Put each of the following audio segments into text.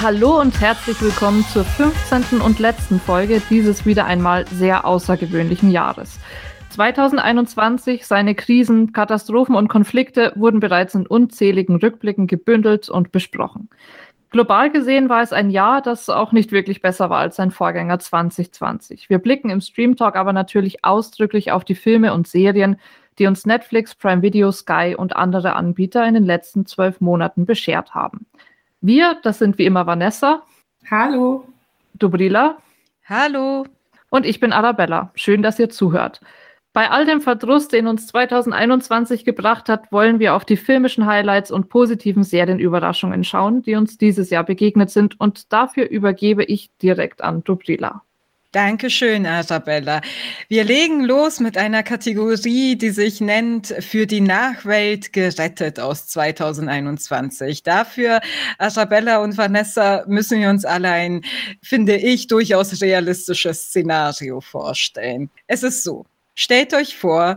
Hallo und herzlich willkommen zur 15. und letzten Folge dieses wieder einmal sehr außergewöhnlichen Jahres. 2021, seine Krisen, Katastrophen und Konflikte wurden bereits in unzähligen Rückblicken gebündelt und besprochen. Global gesehen war es ein Jahr, das auch nicht wirklich besser war als sein Vorgänger 2020. Wir blicken im Stream Talk aber natürlich ausdrücklich auf die Filme und Serien, die uns Netflix, Prime Video, Sky und andere Anbieter in den letzten zwölf Monaten beschert haben. Wir, das sind wie immer Vanessa. Hallo. Dubrila. Hallo. Und ich bin Arabella. Schön, dass ihr zuhört. Bei all dem Verdruss, den uns 2021 gebracht hat, wollen wir auf die filmischen Highlights und positiven Serienüberraschungen schauen, die uns dieses Jahr begegnet sind. Und dafür übergebe ich direkt an Dubrila. Dankeschön, Arabella. Wir legen los mit einer Kategorie, die sich nennt Für die Nachwelt gerettet aus 2021. Dafür, Arabella und Vanessa, müssen wir uns alle ein, finde ich, durchaus realistisches Szenario vorstellen. Es ist so, stellt euch vor,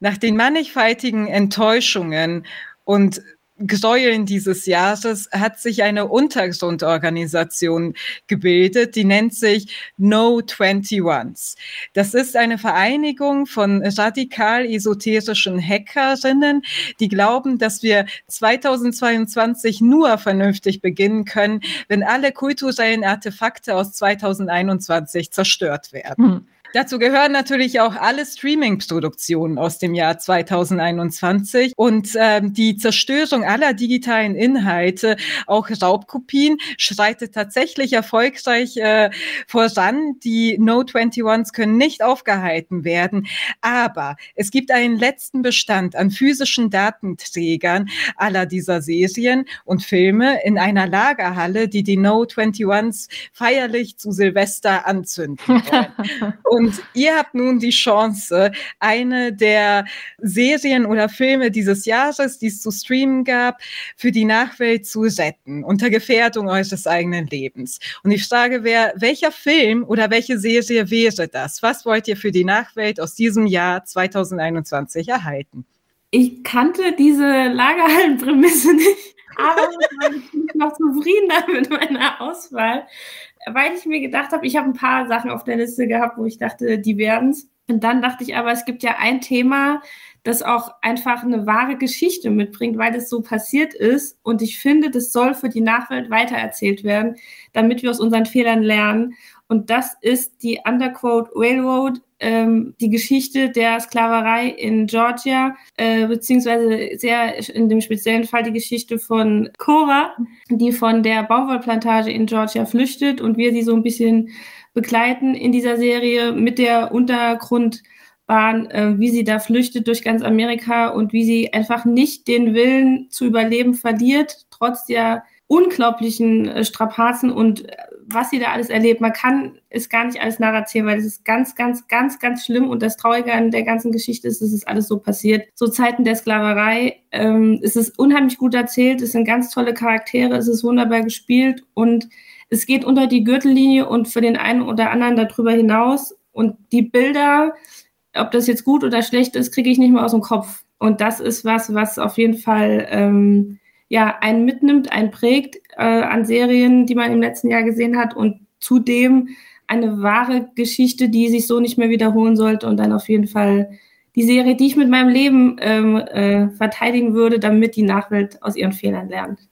nach den mannigfaltigen Enttäuschungen und Gräueln dieses Jahres hat sich eine Untergrundorganisation gebildet, die nennt sich No 21s. Das ist eine Vereinigung von radikal esoterischen Hackerinnen, die glauben, dass wir 2022 nur vernünftig beginnen können, wenn alle kulturellen Artefakte aus 2021 zerstört werden. Hm. Dazu gehören natürlich auch alle Streaming-Produktionen aus dem Jahr 2021 und ähm, die Zerstörung aller digitalen Inhalte, auch Raubkopien, schreitet tatsächlich erfolgreich äh, voran. Die No 21s können nicht aufgehalten werden, aber es gibt einen letzten Bestand an physischen Datenträgern aller dieser Serien und Filme in einer Lagerhalle, die die No 21s feierlich zu Silvester anzünden wollen. Und ihr habt nun die Chance, eine der Serien oder Filme dieses Jahres, die es zu streamen gab, für die Nachwelt zu retten, unter Gefährdung eures eigenen Lebens. Und ich frage, wer, welcher Film oder welche Serie wäre das? Was wollt ihr für die Nachwelt aus diesem Jahr 2021 erhalten? Ich kannte diese Lagerhallenprämisse nicht, aber ich bin noch zufriedener mit meiner Auswahl weil ich mir gedacht habe, ich habe ein paar Sachen auf der Liste gehabt, wo ich dachte, die werden es. Und dann dachte ich aber, es gibt ja ein Thema, das auch einfach eine wahre Geschichte mitbringt, weil es so passiert ist. Und ich finde, das soll für die Nachwelt weitererzählt werden, damit wir aus unseren Fehlern lernen. Und das ist die Underquote Railroad ähm, die Geschichte der Sklaverei in Georgia, äh, beziehungsweise sehr in dem speziellen Fall die Geschichte von Cora, die von der Baumwollplantage in Georgia flüchtet und wir sie so ein bisschen begleiten in dieser Serie mit der Untergrundbahn, äh, wie sie da flüchtet durch ganz Amerika und wie sie einfach nicht den Willen zu überleben verliert, trotz der unglaublichen äh, Strapazen und äh, was sie da alles erlebt. Man kann es gar nicht alles nacherzählen, weil es ist ganz, ganz, ganz, ganz schlimm. Und das Traurige an der ganzen Geschichte ist, dass es alles so passiert. Zu Zeiten der Sklaverei ähm, es ist unheimlich gut erzählt. Es sind ganz tolle Charaktere. Es ist wunderbar gespielt und es geht unter die Gürtellinie und für den einen oder anderen darüber hinaus. Und die Bilder, ob das jetzt gut oder schlecht ist, kriege ich nicht mehr aus dem Kopf. Und das ist was, was auf jeden Fall ähm, ja, einen mitnimmt, einen prägt äh, an Serien, die man im letzten Jahr gesehen hat und zudem eine wahre Geschichte, die sich so nicht mehr wiederholen sollte und dann auf jeden Fall die Serie, die ich mit meinem Leben ähm, äh, verteidigen würde, damit die Nachwelt aus ihren Fehlern lernt.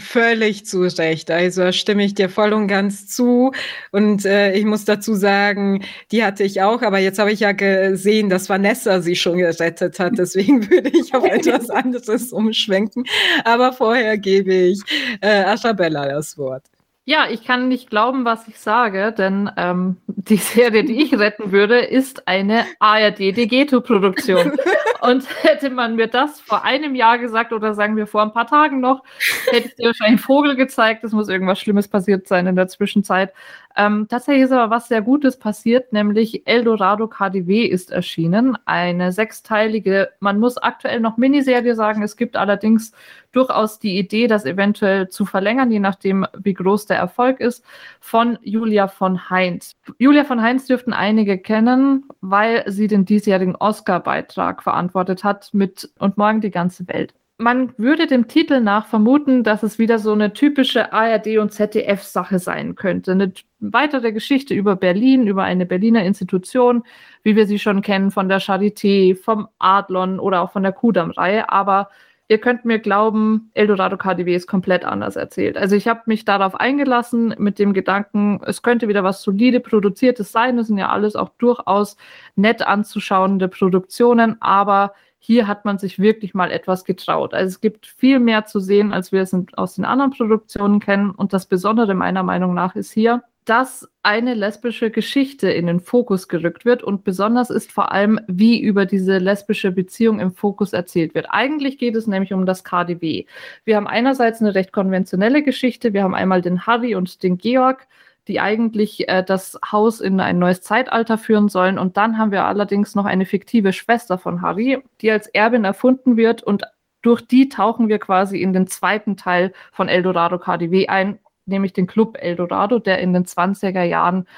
Völlig zu Recht. Also stimme ich dir voll und ganz zu. Und äh, ich muss dazu sagen, die hatte ich auch, aber jetzt habe ich ja gesehen, dass Vanessa sie schon gerettet hat. Deswegen würde ich auf etwas anderes umschwenken. Aber vorher gebe ich äh, Arabella das Wort. Ja, ich kann nicht glauben, was ich sage, denn ähm, die Serie, die ich retten würde, ist eine ARD-Degeto-Produktion. Und hätte man mir das vor einem Jahr gesagt oder sagen wir vor ein paar Tagen noch, hätte ich dir wahrscheinlich einen Vogel gezeigt. Es muss irgendwas Schlimmes passiert sein in der Zwischenzeit. Ähm, tatsächlich ist aber was sehr Gutes passiert, nämlich Eldorado KDW ist erschienen. Eine sechsteilige, man muss aktuell noch Miniserie sagen. Es gibt allerdings durchaus die Idee, das eventuell zu verlängern, je nachdem, wie groß der Erfolg ist, von Julia von Heinz. Julia von Heinz dürften einige kennen, weil sie den diesjährigen Oscar-Beitrag verantwortet hat mit Und morgen die ganze Welt. Man würde dem Titel nach vermuten, dass es wieder so eine typische ARD und ZDF-Sache sein könnte. Eine weitere Geschichte über Berlin, über eine Berliner Institution, wie wir sie schon kennen von der Charité, vom Adlon oder auch von der Kudam-Reihe. Aber ihr könnt mir glauben, Eldorado KDW ist komplett anders erzählt. Also ich habe mich darauf eingelassen mit dem Gedanken, es könnte wieder was solide produziertes sein. Das sind ja alles auch durchaus nett anzuschauende Produktionen, aber hier hat man sich wirklich mal etwas getraut. Also es gibt viel mehr zu sehen, als wir es aus den anderen Produktionen kennen. Und das Besondere meiner Meinung nach ist hier, dass eine lesbische Geschichte in den Fokus gerückt wird und besonders ist vor allem, wie über diese lesbische Beziehung im Fokus erzählt wird. Eigentlich geht es nämlich um das KDW. Wir haben einerseits eine recht konventionelle Geschichte. Wir haben einmal den Harry und den Georg, die eigentlich äh, das Haus in ein neues Zeitalter führen sollen. Und dann haben wir allerdings noch eine fiktive Schwester von Harry, die als Erbin erfunden wird und durch die tauchen wir quasi in den zweiten Teil von Eldorado KDW ein, nämlich den Club Eldorado, der in den 20er Jahren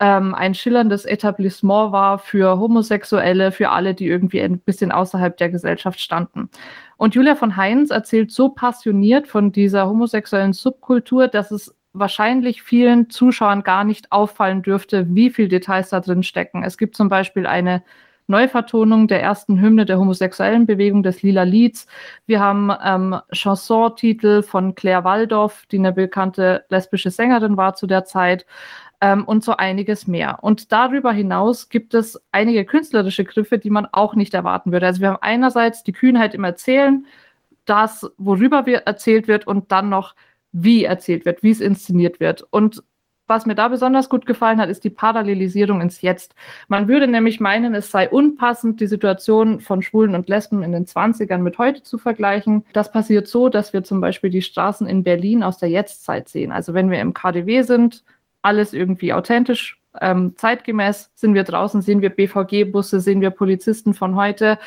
ähm, ein schillerndes Etablissement war für Homosexuelle, für alle, die irgendwie ein bisschen außerhalb der Gesellschaft standen. Und Julia von Heinz erzählt so passioniert von dieser homosexuellen Subkultur, dass es wahrscheinlich vielen Zuschauern gar nicht auffallen dürfte, wie viel Details da drin stecken. Es gibt zum Beispiel eine Neuvertonung der ersten Hymne der homosexuellen Bewegung des Lila Lieds. Wir haben ähm, Chansontitel von Claire Waldorf, die eine bekannte lesbische Sängerin war zu der Zeit. Ähm, und so einiges mehr. Und darüber hinaus gibt es einige künstlerische Griffe, die man auch nicht erwarten würde. Also wir haben einerseits die Kühnheit im Erzählen, das, worüber wir erzählt wird, und dann noch wie erzählt wird, wie es inszeniert wird. Und was mir da besonders gut gefallen hat, ist die Parallelisierung ins Jetzt. Man würde nämlich meinen, es sei unpassend, die Situation von Schwulen und Lesben in den 20ern mit heute zu vergleichen. Das passiert so, dass wir zum Beispiel die Straßen in Berlin aus der Jetztzeit sehen. Also wenn wir im KDW sind, alles irgendwie authentisch, ähm, zeitgemäß, sind wir draußen, sehen wir BVG-Busse, sehen wir Polizisten von heute.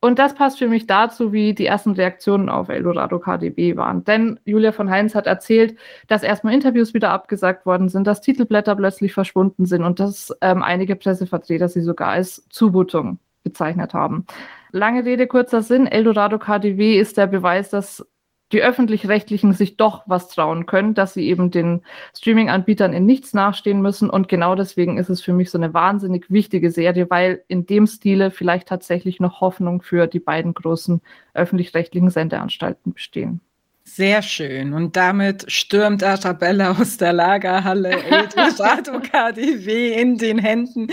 Und das passt für mich dazu, wie die ersten Reaktionen auf Eldorado KDB waren. Denn Julia von Heinz hat erzählt, dass erstmal Interviews wieder abgesagt worden sind, dass Titelblätter plötzlich verschwunden sind und dass ähm, einige Pressevertreter sie sogar als Zumutung bezeichnet haben. Lange Rede, kurzer Sinn. Eldorado KDW ist der Beweis, dass die öffentlich-rechtlichen sich doch was trauen können, dass sie eben den Streaming-Anbietern in nichts nachstehen müssen. Und genau deswegen ist es für mich so eine wahnsinnig wichtige Serie, weil in dem Stile vielleicht tatsächlich noch Hoffnung für die beiden großen öffentlich-rechtlichen Sendeanstalten bestehen. Sehr schön. Und damit stürmt Arabella aus der Lagerhalle Eldorado KDW in den Händen.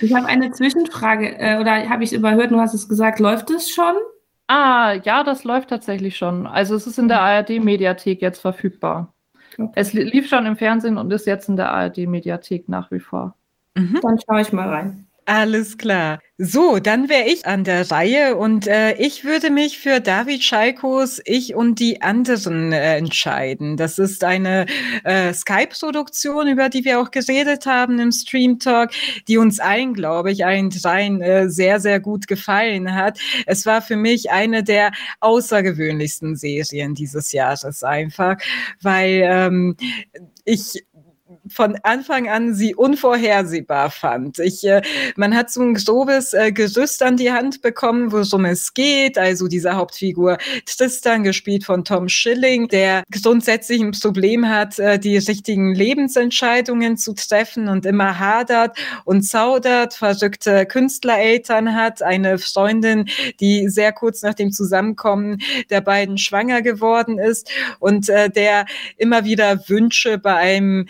ich habe eine Zwischenfrage, äh, oder habe ich überhört, du hast es gesagt, läuft es schon? Ah, ja, das läuft tatsächlich schon. Also es ist in der mhm. ARD-Mediathek jetzt verfügbar. Okay. Es lief schon im Fernsehen und ist jetzt in der ARD-Mediathek nach wie vor. Mhm. Dann schaue ich mal rein. Alles klar. So, dann wäre ich an der Reihe und äh, ich würde mich für David Schalkos Ich und die anderen äh, entscheiden. Das ist eine äh, Skype-Produktion, über die wir auch geredet haben im Stream Talk, die uns allen, glaube ich, allen dreien äh, sehr, sehr gut gefallen hat. Es war für mich eine der außergewöhnlichsten Serien dieses Jahres einfach, weil ähm, ich von Anfang an sie unvorhersehbar fand. Ich, äh, man hat so ein grobes äh, Gerüst an die Hand bekommen, worum es geht. Also diese Hauptfigur Tristan, gespielt von Tom Schilling, der grundsätzlich ein Problem hat, äh, die richtigen Lebensentscheidungen zu treffen und immer hadert und zaudert, verrückte Künstlereltern hat, eine Freundin, die sehr kurz nach dem Zusammenkommen der beiden schwanger geworden ist und äh, der immer wieder Wünsche bei einem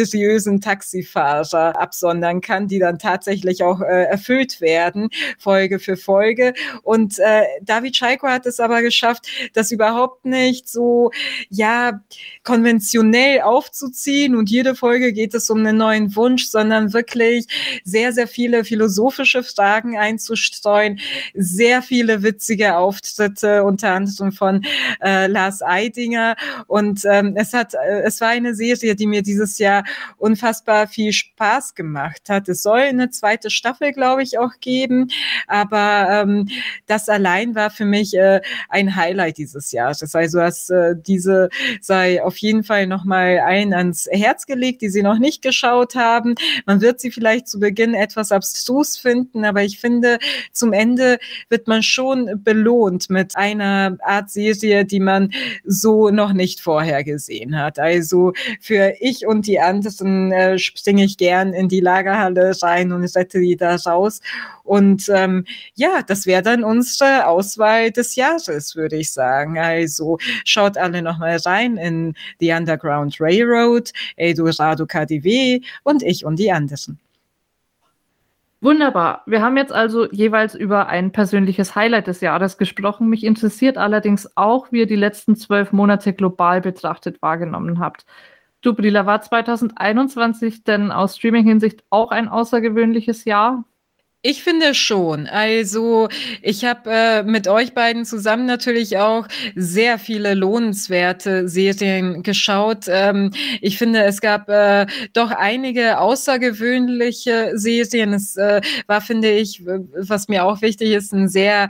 mysteriösen Taxifahrer absondern kann, die dann tatsächlich auch äh, erfüllt werden, Folge für Folge. Und äh, David Scheiko hat es aber geschafft, das überhaupt nicht so, ja, konventionell aufzuziehen und jede Folge geht es um einen neuen Wunsch, sondern wirklich sehr, sehr viele philosophische Fragen einzustreuen, sehr viele witzige Auftritte, unter anderem von äh, Lars Eidinger und ähm, es hat, äh, es war eine Serie, die mir dieses Jahr unfassbar viel Spaß gemacht hat. Es soll eine zweite Staffel, glaube ich, auch geben, aber ähm, das allein war für mich äh, ein Highlight dieses Jahres. Also dass äh, diese sei auf jeden Fall nochmal ein ans Herz gelegt, die sie noch nicht geschaut haben. Man wird sie vielleicht zu Beginn etwas abstrus finden, aber ich finde, zum Ende wird man schon belohnt mit einer Art Serie, die man so noch nicht vorher gesehen hat. Also für ich und die anderen äh, springe ich gern in die Lagerhalle rein und rette die da raus. Und ähm, ja, das wäre dann unsere Auswahl des Jahres, würde ich sagen. Also schaut alle nochmal rein in The Underground Railroad, Eldorado KDW und ich und die anderen. Wunderbar. Wir haben jetzt also jeweils über ein persönliches Highlight des Jahres gesprochen. Mich interessiert allerdings auch, wie ihr die letzten zwölf Monate global betrachtet wahrgenommen habt. Du, Brila, war 2021 denn aus Streaming-Hinsicht auch ein außergewöhnliches Jahr? Ich finde schon. Also ich habe äh, mit euch beiden zusammen natürlich auch sehr viele lohnenswerte Serien geschaut. Ähm, ich finde, es gab äh, doch einige außergewöhnliche Serien. Es äh, war, finde ich, was mir auch wichtig ist, ein sehr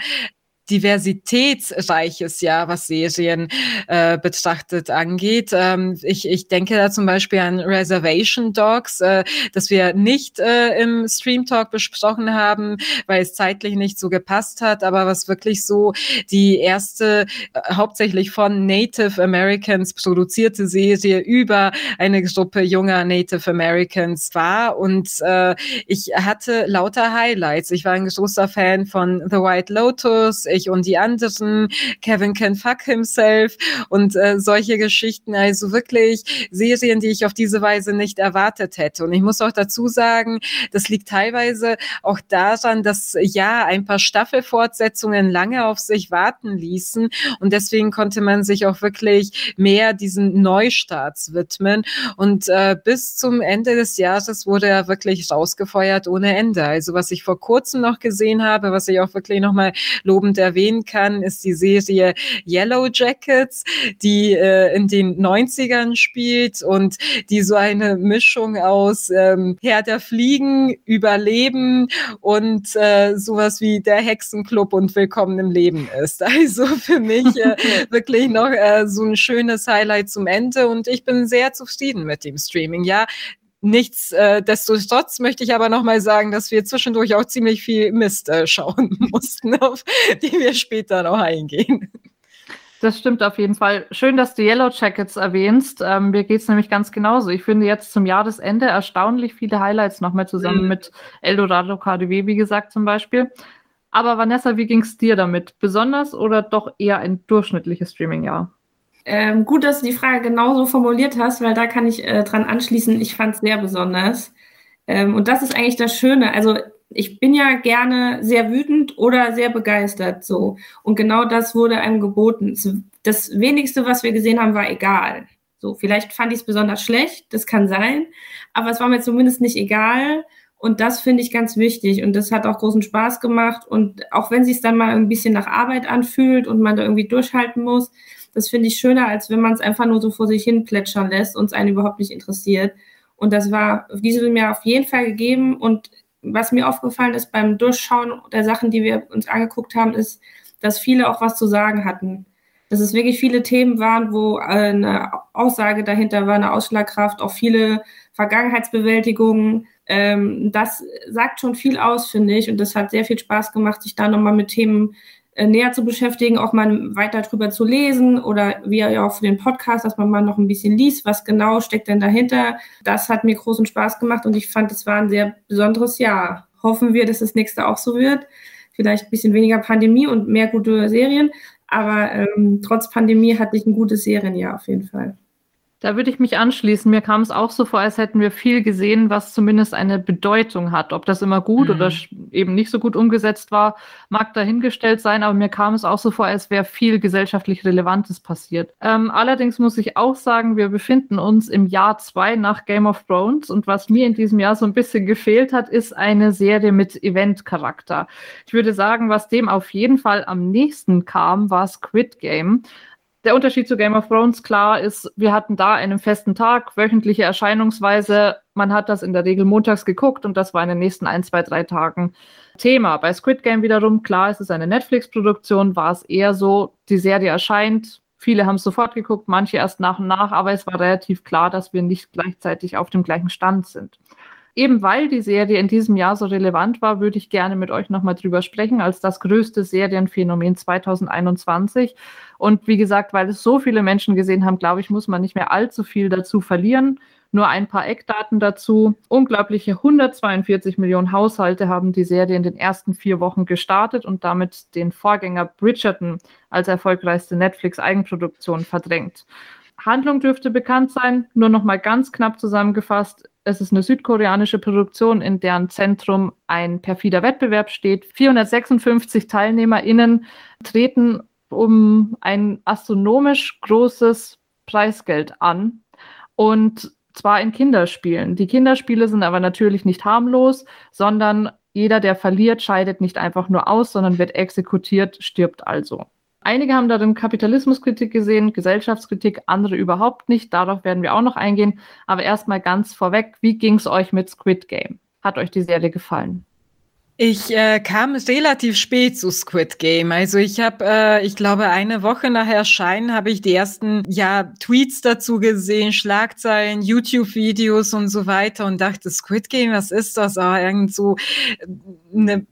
diversitätsreiches Jahr, was Serien äh, betrachtet angeht. Ähm, ich, ich denke da zum Beispiel an Reservation Dogs, äh, das wir nicht äh, im Stream Talk besprochen haben, weil es zeitlich nicht so gepasst hat, aber was wirklich so die erste äh, hauptsächlich von Native Americans produzierte Serie über eine Gruppe junger Native Americans war. Und äh, ich hatte lauter Highlights. Ich war ein großer Fan von The White Lotus. Ich und die anderen, Kevin can fuck himself und äh, solche Geschichten. Also wirklich Serien, die ich auf diese Weise nicht erwartet hätte. Und ich muss auch dazu sagen, das liegt teilweise auch daran, dass ja ein paar Staffelfortsetzungen lange auf sich warten ließen und deswegen konnte man sich auch wirklich mehr diesen Neustarts widmen. Und äh, bis zum Ende des Jahres wurde er wirklich rausgefeuert ohne Ende. Also was ich vor kurzem noch gesehen habe, was ich auch wirklich nochmal lobend erwähnen kann, ist die Serie Yellow Jackets, die äh, in den 90ern spielt und die so eine Mischung aus ähm, Herr der Fliegen, Überleben und äh, sowas wie der Hexenclub und Willkommen im Leben ist. Also für mich äh, wirklich noch äh, so ein schönes Highlight zum Ende und ich bin sehr zufrieden mit dem Streaming. Ja, Nichtsdestotrotz möchte ich aber nochmal sagen, dass wir zwischendurch auch ziemlich viel Mist äh, schauen mussten, auf die wir später noch eingehen. Das stimmt auf jeden Fall. Schön, dass du Yellow Jackets erwähnst. Ähm, mir geht es nämlich ganz genauso. Ich finde jetzt zum Jahresende erstaunlich viele Highlights nochmal zusammen mhm. mit Eldorado KDW, wie gesagt, zum Beispiel. Aber Vanessa, wie ging es dir damit? Besonders oder doch eher ein durchschnittliches Streaming-Jahr? Ähm, gut, dass du die Frage genauso formuliert hast, weil da kann ich äh, dran anschließen. Ich fand es sehr besonders. Ähm, und das ist eigentlich das Schöne. Also ich bin ja gerne sehr wütend oder sehr begeistert so. Und genau das wurde einem geboten. Das wenigste, was wir gesehen haben, war egal. So, vielleicht fand ich es besonders schlecht, das kann sein, aber es war mir zumindest nicht egal. Und das finde ich ganz wichtig. Und das hat auch großen Spaß gemacht. Und auch wenn es sich dann mal ein bisschen nach Arbeit anfühlt und man da irgendwie durchhalten muss, das finde ich schöner, als wenn man es einfach nur so vor sich hin plätschern lässt und es einen überhaupt nicht interessiert. Und das war diesem Jahr auf jeden Fall gegeben. Und was mir aufgefallen ist beim Durchschauen der Sachen, die wir uns angeguckt haben, ist, dass viele auch was zu sagen hatten. Dass es wirklich viele Themen waren, wo eine Aussage dahinter war, eine Ausschlagkraft, auch viele Vergangenheitsbewältigungen. Ähm, das sagt schon viel aus, finde ich. Und das hat sehr viel Spaß gemacht, sich da nochmal mit Themen näher zu beschäftigen, auch mal weiter drüber zu lesen oder wie auch für den Podcast, dass man mal noch ein bisschen liest, was genau steckt denn dahinter. Das hat mir großen Spaß gemacht und ich fand, es war ein sehr besonderes Jahr. Hoffen wir, dass das nächste auch so wird. Vielleicht ein bisschen weniger Pandemie und mehr gute Serien, aber ähm, trotz Pandemie hatte ich ein gutes Serienjahr auf jeden Fall. Da würde ich mich anschließen. Mir kam es auch so vor, als hätten wir viel gesehen, was zumindest eine Bedeutung hat. Ob das immer gut mhm. oder eben nicht so gut umgesetzt war, mag dahingestellt sein, aber mir kam es auch so vor, als wäre viel gesellschaftlich Relevantes passiert. Ähm, allerdings muss ich auch sagen, wir befinden uns im Jahr zwei nach Game of Thrones und was mir in diesem Jahr so ein bisschen gefehlt hat, ist eine Serie mit Event-Charakter. Ich würde sagen, was dem auf jeden Fall am nächsten kam, war Squid Game. Der Unterschied zu Game of Thrones, klar, ist, wir hatten da einen festen Tag, wöchentliche Erscheinungsweise. Man hat das in der Regel montags geguckt und das war in den nächsten ein, zwei, drei Tagen Thema. Bei Squid Game wiederum, klar, es ist eine Netflix-Produktion, war es eher so, die Serie erscheint, viele haben es sofort geguckt, manche erst nach und nach, aber es war relativ klar, dass wir nicht gleichzeitig auf dem gleichen Stand sind. Eben weil die Serie in diesem Jahr so relevant war, würde ich gerne mit euch nochmal drüber sprechen, als das größte Serienphänomen 2021. Und wie gesagt, weil es so viele Menschen gesehen haben, glaube ich, muss man nicht mehr allzu viel dazu verlieren. Nur ein paar Eckdaten dazu. Unglaubliche 142 Millionen Haushalte haben die Serie in den ersten vier Wochen gestartet und damit den Vorgänger Bridgerton als erfolgreichste Netflix-Eigenproduktion verdrängt. Handlung dürfte bekannt sein, nur noch mal ganz knapp zusammengefasst. Es ist eine südkoreanische Produktion, in deren Zentrum ein perfider Wettbewerb steht. 456 TeilnehmerInnen treten um ein astronomisch großes Preisgeld an. Und zwar in Kinderspielen. Die Kinderspiele sind aber natürlich nicht harmlos, sondern jeder, der verliert, scheidet nicht einfach nur aus, sondern wird exekutiert, stirbt also. Einige haben darin Kapitalismuskritik gesehen, Gesellschaftskritik, andere überhaupt nicht. Darauf werden wir auch noch eingehen. Aber erstmal ganz vorweg, wie ging es euch mit Squid Game? Hat euch die Serie gefallen? Ich äh, kam relativ spät zu Squid Game. Also ich habe, äh, ich glaube, eine Woche nach Erscheinen habe ich die ersten ja Tweets dazu gesehen, Schlagzeilen, YouTube-Videos und so weiter und dachte, Squid Game, was ist das? Ah, irgend so eine äh,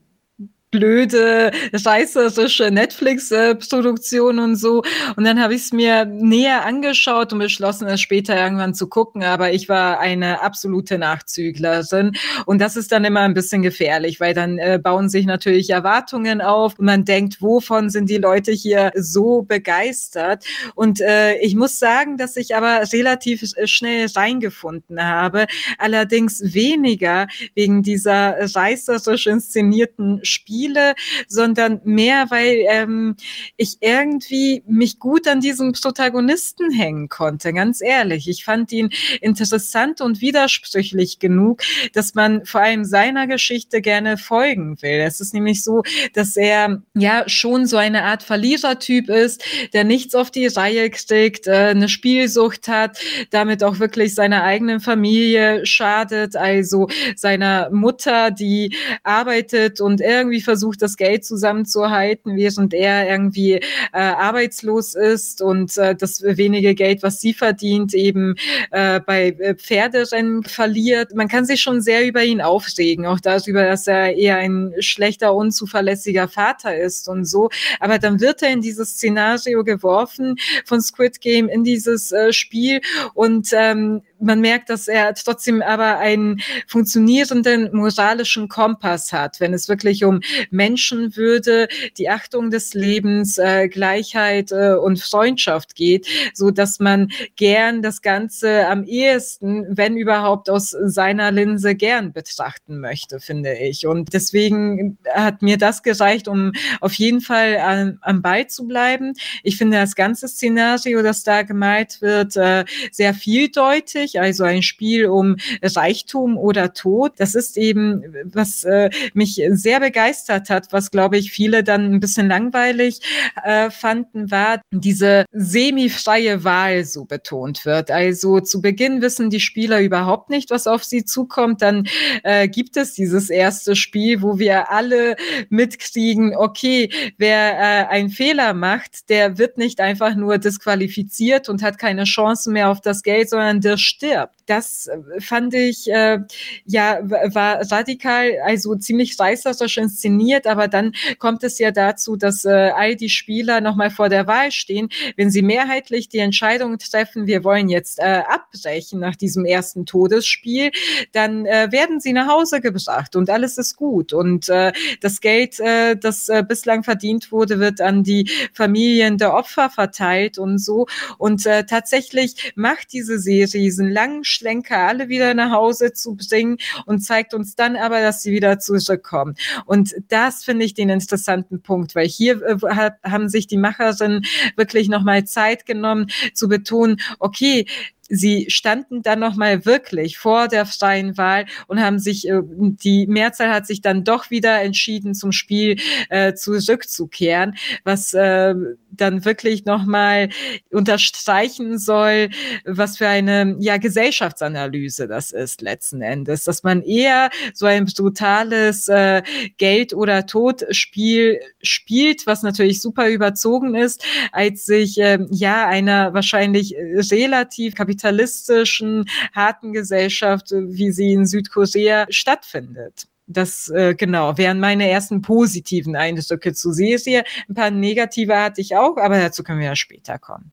blöde, reißerische Netflix-Produktion und so. Und dann habe ich es mir näher angeschaut und beschlossen, es später irgendwann zu gucken. Aber ich war eine absolute Nachzüglerin. Und das ist dann immer ein bisschen gefährlich, weil dann äh, bauen sich natürlich Erwartungen auf und man denkt, wovon sind die Leute hier so begeistert? Und äh, ich muss sagen, dass ich aber relativ äh, schnell reingefunden habe. Allerdings weniger wegen dieser reißerisch inszenierten Spiele Spiele, sondern mehr, weil ähm, ich irgendwie mich gut an diesem Protagonisten hängen konnte. Ganz ehrlich, ich fand ihn interessant und widersprüchlich genug, dass man vor allem seiner Geschichte gerne folgen will. Es ist nämlich so, dass er ja schon so eine Art Verlierertyp ist, der nichts auf die Reihe kriegt, äh, eine Spielsucht hat, damit auch wirklich seiner eigenen Familie schadet, also seiner Mutter, die arbeitet und irgendwie versucht, das Geld zusammenzuhalten, während er irgendwie äh, arbeitslos ist und äh, das wenige Geld, was sie verdient, eben äh, bei äh, Pferderennen verliert. Man kann sich schon sehr über ihn aufregen, auch darüber, dass er eher ein schlechter, unzuverlässiger Vater ist und so. Aber dann wird er in dieses Szenario geworfen von Squid Game, in dieses äh, Spiel und ähm, man merkt, dass er trotzdem aber einen funktionierenden moralischen Kompass hat, wenn es wirklich um Menschenwürde, die Achtung des Lebens, äh, Gleichheit äh, und Freundschaft geht, so dass man gern das Ganze am ehesten, wenn überhaupt aus seiner Linse gern betrachten möchte, finde ich. Und deswegen hat mir das gereicht, um auf jeden Fall an, am Ball zu bleiben. Ich finde das ganze Szenario, das da gemalt wird, äh, sehr vieldeutig, also ein Spiel um Reichtum oder Tod. Das ist eben, was äh, mich sehr begeistert hat, was glaube ich viele dann ein bisschen langweilig äh, fanden, war diese semifreie Wahl so betont wird. Also zu Beginn wissen die Spieler überhaupt nicht, was auf sie zukommt. Dann äh, gibt es dieses erste Spiel, wo wir alle mitkriegen, okay, wer äh, einen Fehler macht, der wird nicht einfach nur disqualifiziert und hat keine Chance mehr auf das Geld, sondern der stirbt. Das äh, fand ich äh, ja war radikal, also ziemlich reißerisch inszeniert aber dann kommt es ja dazu, dass äh, all die Spieler nochmal vor der Wahl stehen. Wenn sie mehrheitlich die Entscheidung treffen, wir wollen jetzt äh, abbrechen nach diesem ersten Todesspiel, dann äh, werden sie nach Hause gebracht und alles ist gut. Und äh, das Geld, äh, das äh, bislang verdient wurde, wird an die Familien der Opfer verteilt und so. Und äh, tatsächlich macht diese Serie diesen langen Schlenker, alle wieder nach Hause zu bringen und zeigt uns dann aber, dass sie wieder zurückkommen. Und das finde ich den interessanten Punkt, weil hier äh, haben sich die Macherinnen wirklich nochmal Zeit genommen zu betonen, okay, sie standen dann nochmal wirklich vor der freien Wahl und haben sich, äh, die Mehrzahl hat sich dann doch wieder entschieden, zum Spiel äh, zurückzukehren, was äh, dann wirklich nochmal unterstreichen soll, was für eine ja, Gesellschaftsanalyse das ist letzten Endes, dass man eher so ein brutales äh, Geld- oder Todspiel spielt, was natürlich super überzogen ist, als sich äh, ja einer wahrscheinlich relativ kapitalistischen, harten Gesellschaft, wie sie in Südkorea stattfindet. Das äh, genau wären meine ersten positiven Eindrücke zu Serie. Ein paar negative hatte ich auch, aber dazu können wir ja später kommen.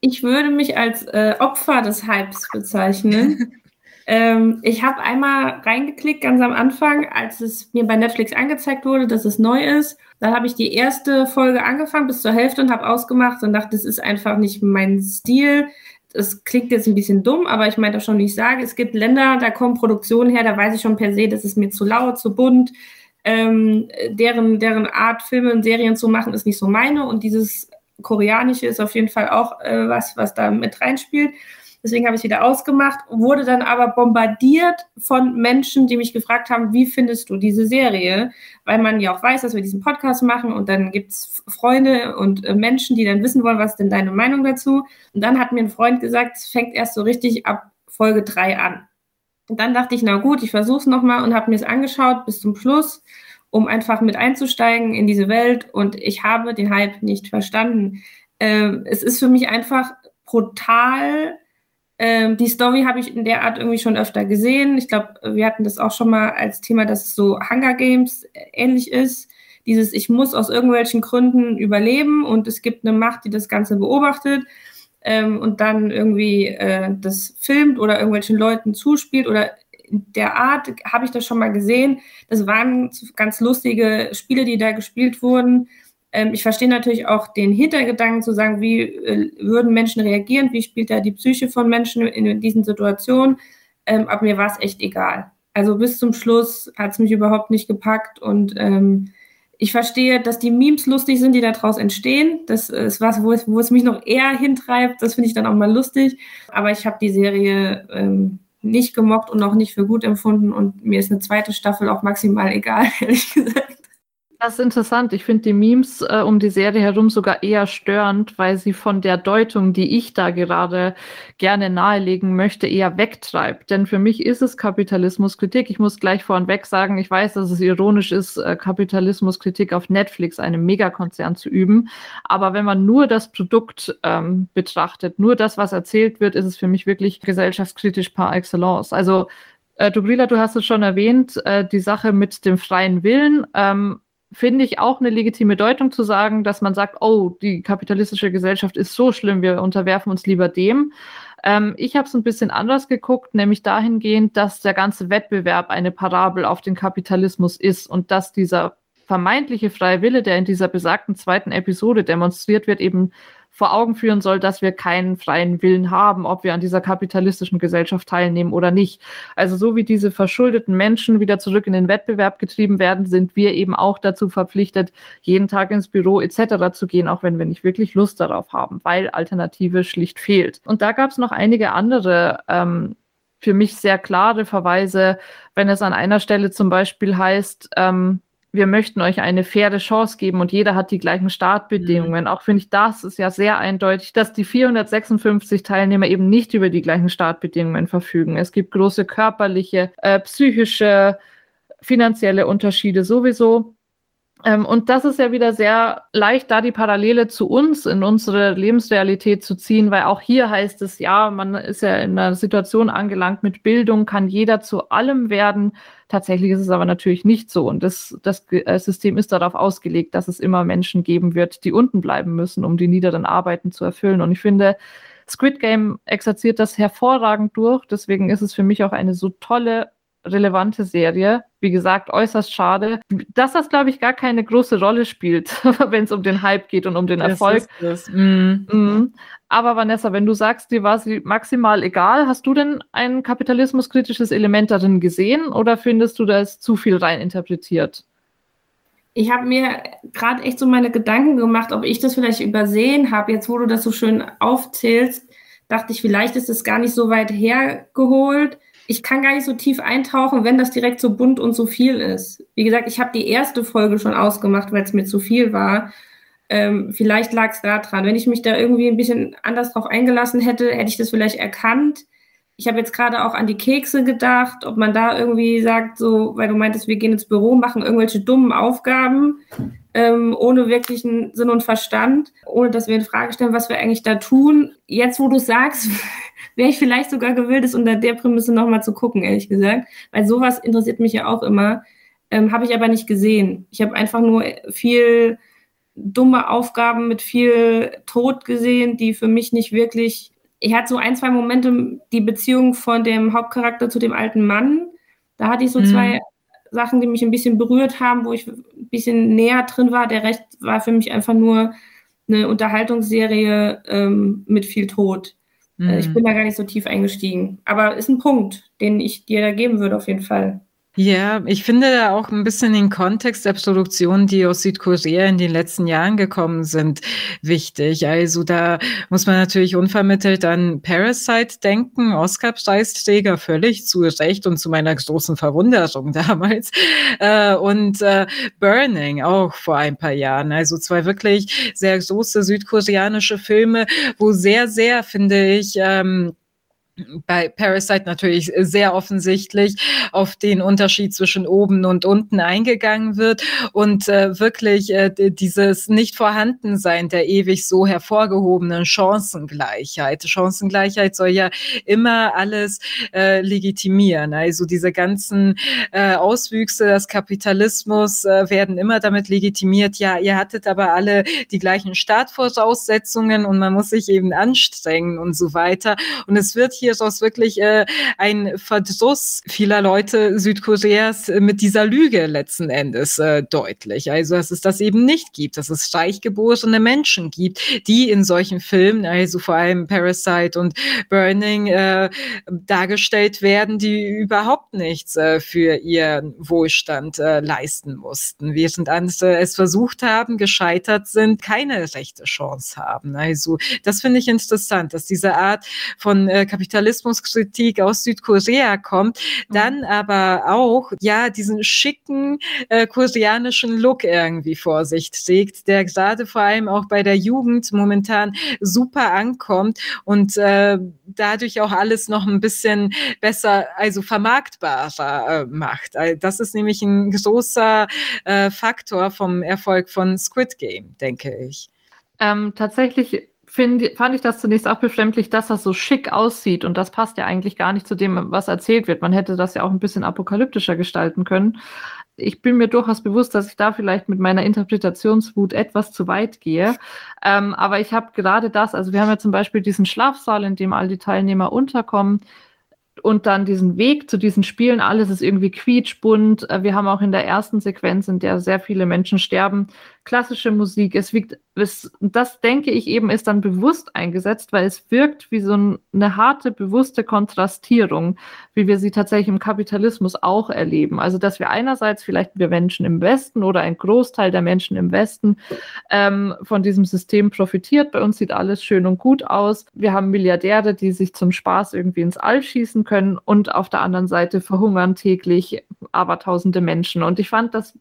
Ich würde mich als äh, Opfer des Hypes bezeichnen. ähm, ich habe einmal reingeklickt ganz am Anfang, als es mir bei Netflix angezeigt wurde, dass es neu ist. Dann habe ich die erste Folge angefangen bis zur Hälfte und habe ausgemacht und dachte, das ist einfach nicht mein Stil es klingt jetzt ein bisschen dumm, aber ich meine das schon, wie ich sage, es gibt Länder, da kommen Produktionen her, da weiß ich schon per se, das ist mir zu laut, zu bunt. Ähm, deren, deren Art, Filme und Serien zu machen, ist nicht so meine. Und dieses Koreanische ist auf jeden Fall auch äh, was, was da mit reinspielt. Deswegen habe ich es wieder ausgemacht, wurde dann aber bombardiert von Menschen, die mich gefragt haben, wie findest du diese Serie? Weil man ja auch weiß, dass wir diesen Podcast machen und dann gibt es Freunde und äh, Menschen, die dann wissen wollen, was ist denn deine Meinung dazu? Und dann hat mir ein Freund gesagt, es fängt erst so richtig ab Folge 3 an. Und dann dachte ich, na gut, ich versuche es nochmal und habe mir es angeschaut bis zum Schluss, um einfach mit einzusteigen in diese Welt. Und ich habe den Hype nicht verstanden. Ähm, es ist für mich einfach brutal ähm, die Story habe ich in der Art irgendwie schon öfter gesehen. Ich glaube, wir hatten das auch schon mal als Thema, dass es so Hunger Games äh, ähnlich ist. Dieses, ich muss aus irgendwelchen Gründen überleben und es gibt eine Macht, die das Ganze beobachtet ähm, und dann irgendwie äh, das filmt oder irgendwelchen Leuten zuspielt oder in der Art habe ich das schon mal gesehen. Das waren ganz lustige Spiele, die da gespielt wurden. Ähm, ich verstehe natürlich auch den Hintergedanken zu sagen, wie äh, würden Menschen reagieren, wie spielt da die Psyche von Menschen in, in diesen Situationen. Ähm, aber mir war es echt egal. Also bis zum Schluss hat es mich überhaupt nicht gepackt und ähm, ich verstehe, dass die Memes lustig sind, die daraus entstehen. Das ist was, wo es, wo es mich noch eher hintreibt. Das finde ich dann auch mal lustig. Aber ich habe die Serie ähm, nicht gemockt und auch nicht für gut empfunden. Und mir ist eine zweite Staffel auch maximal egal, ehrlich gesagt. Das ist interessant. Ich finde die Memes äh, um die Serie herum sogar eher störend, weil sie von der Deutung, die ich da gerade gerne nahelegen möchte, eher wegtreibt. Denn für mich ist es Kapitalismuskritik. Ich muss gleich vornweg sagen, ich weiß, dass es ironisch ist, äh, Kapitalismuskritik auf Netflix, einem Megakonzern, zu üben. Aber wenn man nur das Produkt ähm, betrachtet, nur das, was erzählt wird, ist es für mich wirklich gesellschaftskritisch par excellence. Also äh, Dubrila, du hast es schon erwähnt, äh, die Sache mit dem freien Willen. Ähm, finde ich auch eine legitime Deutung zu sagen, dass man sagt, oh, die kapitalistische Gesellschaft ist so schlimm, wir unterwerfen uns lieber dem. Ähm, ich habe es ein bisschen anders geguckt, nämlich dahingehend, dass der ganze Wettbewerb eine Parabel auf den Kapitalismus ist und dass dieser vermeintliche freie Wille, der in dieser besagten zweiten Episode demonstriert wird, eben vor Augen führen soll, dass wir keinen freien Willen haben, ob wir an dieser kapitalistischen Gesellschaft teilnehmen oder nicht. Also so wie diese verschuldeten Menschen wieder zurück in den Wettbewerb getrieben werden, sind wir eben auch dazu verpflichtet, jeden Tag ins Büro etc. zu gehen, auch wenn wir nicht wirklich Lust darauf haben, weil Alternative schlicht fehlt. Und da gab es noch einige andere ähm, für mich sehr klare Verweise, wenn es an einer Stelle zum Beispiel heißt, ähm, wir möchten euch eine faire Chance geben und jeder hat die gleichen Startbedingungen. Mhm. Auch finde ich, das ist ja sehr eindeutig, dass die 456 Teilnehmer eben nicht über die gleichen Startbedingungen verfügen. Es gibt große körperliche, äh, psychische, finanzielle Unterschiede sowieso. Ähm, und das ist ja wieder sehr leicht, da die Parallele zu uns in unsere Lebensrealität zu ziehen, weil auch hier heißt es, ja, man ist ja in einer Situation angelangt mit Bildung, kann jeder zu allem werden. Tatsächlich ist es aber natürlich nicht so. Und das, das äh, System ist darauf ausgelegt, dass es immer Menschen geben wird, die unten bleiben müssen, um die niederen Arbeiten zu erfüllen. Und ich finde, Squid Game exerziert das hervorragend durch. Deswegen ist es für mich auch eine so tolle relevante Serie. Wie gesagt, äußerst schade, dass das, glaube ich, gar keine große Rolle spielt, wenn es um den Hype geht und um den Erfolg. Mm. Mm. Aber Vanessa, wenn du sagst, dir war sie maximal egal, hast du denn ein kapitalismuskritisches Element darin gesehen oder findest du das zu viel rein interpretiert? Ich habe mir gerade echt so meine Gedanken gemacht, ob ich das vielleicht übersehen habe, jetzt wo du das so schön aufzählst dachte ich, vielleicht ist es gar nicht so weit hergeholt. Ich kann gar nicht so tief eintauchen, wenn das direkt so bunt und so viel ist. Wie gesagt, ich habe die erste Folge schon ausgemacht, weil es mir zu viel war. Ähm, vielleicht lag es daran. Wenn ich mich da irgendwie ein bisschen anders drauf eingelassen hätte, hätte ich das vielleicht erkannt. Ich habe jetzt gerade auch an die Kekse gedacht, ob man da irgendwie sagt, so, weil du meintest, wir gehen ins Büro, machen irgendwelche dummen Aufgaben, ähm, ohne wirklichen Sinn und Verstand, ohne dass wir in Frage stellen, was wir eigentlich da tun. Jetzt, wo du sagst, wäre ich vielleicht sogar gewillt, es unter der Prämisse nochmal zu gucken, ehrlich gesagt. Weil sowas interessiert mich ja auch immer. Ähm, habe ich aber nicht gesehen. Ich habe einfach nur viel dumme Aufgaben mit viel Tod gesehen, die für mich nicht wirklich. Er hat so ein, zwei Momente, die Beziehung von dem Hauptcharakter zu dem alten Mann. Da hatte ich so mhm. zwei Sachen, die mich ein bisschen berührt haben, wo ich ein bisschen näher drin war. Der Rest war für mich einfach nur eine Unterhaltungsserie ähm, mit viel Tod. Mhm. Ich bin da gar nicht so tief eingestiegen. Aber ist ein Punkt, den ich dir da geben würde, auf jeden Fall. Ja, ich finde da auch ein bisschen den Kontext der Produktionen, die aus Südkorea in den letzten Jahren gekommen sind, wichtig. Also da muss man natürlich unvermittelt an Parasite denken, Oscar-Preisträger, völlig zu Recht und zu meiner großen Verwunderung damals. Äh, und äh, Burning auch vor ein paar Jahren. Also zwei wirklich sehr große südkoreanische Filme, wo sehr, sehr, finde ich, ähm, bei Parasite natürlich sehr offensichtlich auf den Unterschied zwischen oben und unten eingegangen wird und äh, wirklich äh, dieses Nicht-Vorhandensein der ewig so hervorgehobenen Chancengleichheit. Chancengleichheit soll ja immer alles äh, legitimieren. Also diese ganzen äh, Auswüchse des Kapitalismus äh, werden immer damit legitimiert, ja, ihr hattet aber alle die gleichen Startvoraussetzungen und man muss sich eben anstrengen und so weiter. Und es wird hier Hieraus wirklich äh, ein Verdruss vieler Leute Südkoreas mit dieser Lüge letzten Endes äh, deutlich. Also, dass es das eben nicht gibt, dass es steichgeborene Menschen gibt, die in solchen Filmen, also vor allem Parasite und Burning, äh, dargestellt werden, die überhaupt nichts äh, für ihren Wohlstand äh, leisten mussten, während andere es versucht haben, gescheitert sind, keine rechte Chance haben. Also das finde ich interessant, dass diese Art von äh, Kapitalismus Kapitalismuskritik aus Südkorea kommt, mhm. dann aber auch ja diesen schicken äh, koreanischen Look irgendwie vor sich trägt, der gerade vor allem auch bei der Jugend momentan super ankommt und äh, dadurch auch alles noch ein bisschen besser, also vermarktbarer äh, macht. Das ist nämlich ein großer äh, Faktor vom Erfolg von Squid Game, denke ich. Ähm, tatsächlich find, fand ich das zunächst auch befremdlich, dass das so schick aussieht. Und das passt ja eigentlich gar nicht zu dem, was erzählt wird. Man hätte das ja auch ein bisschen apokalyptischer gestalten können. Ich bin mir durchaus bewusst, dass ich da vielleicht mit meiner Interpretationswut etwas zu weit gehe. Ähm, aber ich habe gerade das, also wir haben ja zum Beispiel diesen Schlafsaal, in dem all die Teilnehmer unterkommen und dann diesen Weg zu diesen Spielen, alles ist irgendwie quietschbunt. Äh, wir haben auch in der ersten Sequenz, in der sehr viele Menschen sterben, klassische Musik. Es wiegt, es, das denke ich eben ist dann bewusst eingesetzt, weil es wirkt wie so eine harte, bewusste Kontrastierung, wie wir sie tatsächlich im Kapitalismus auch erleben. Also, dass wir einerseits vielleicht wir Menschen im Westen oder ein Großteil der Menschen im Westen ähm, von diesem System profitiert. Bei uns sieht alles schön und gut aus. Wir haben Milliardäre, die sich zum Spaß irgendwie ins All schießen können und auf der anderen Seite verhungern täglich abertausende Menschen. Und ich fand, das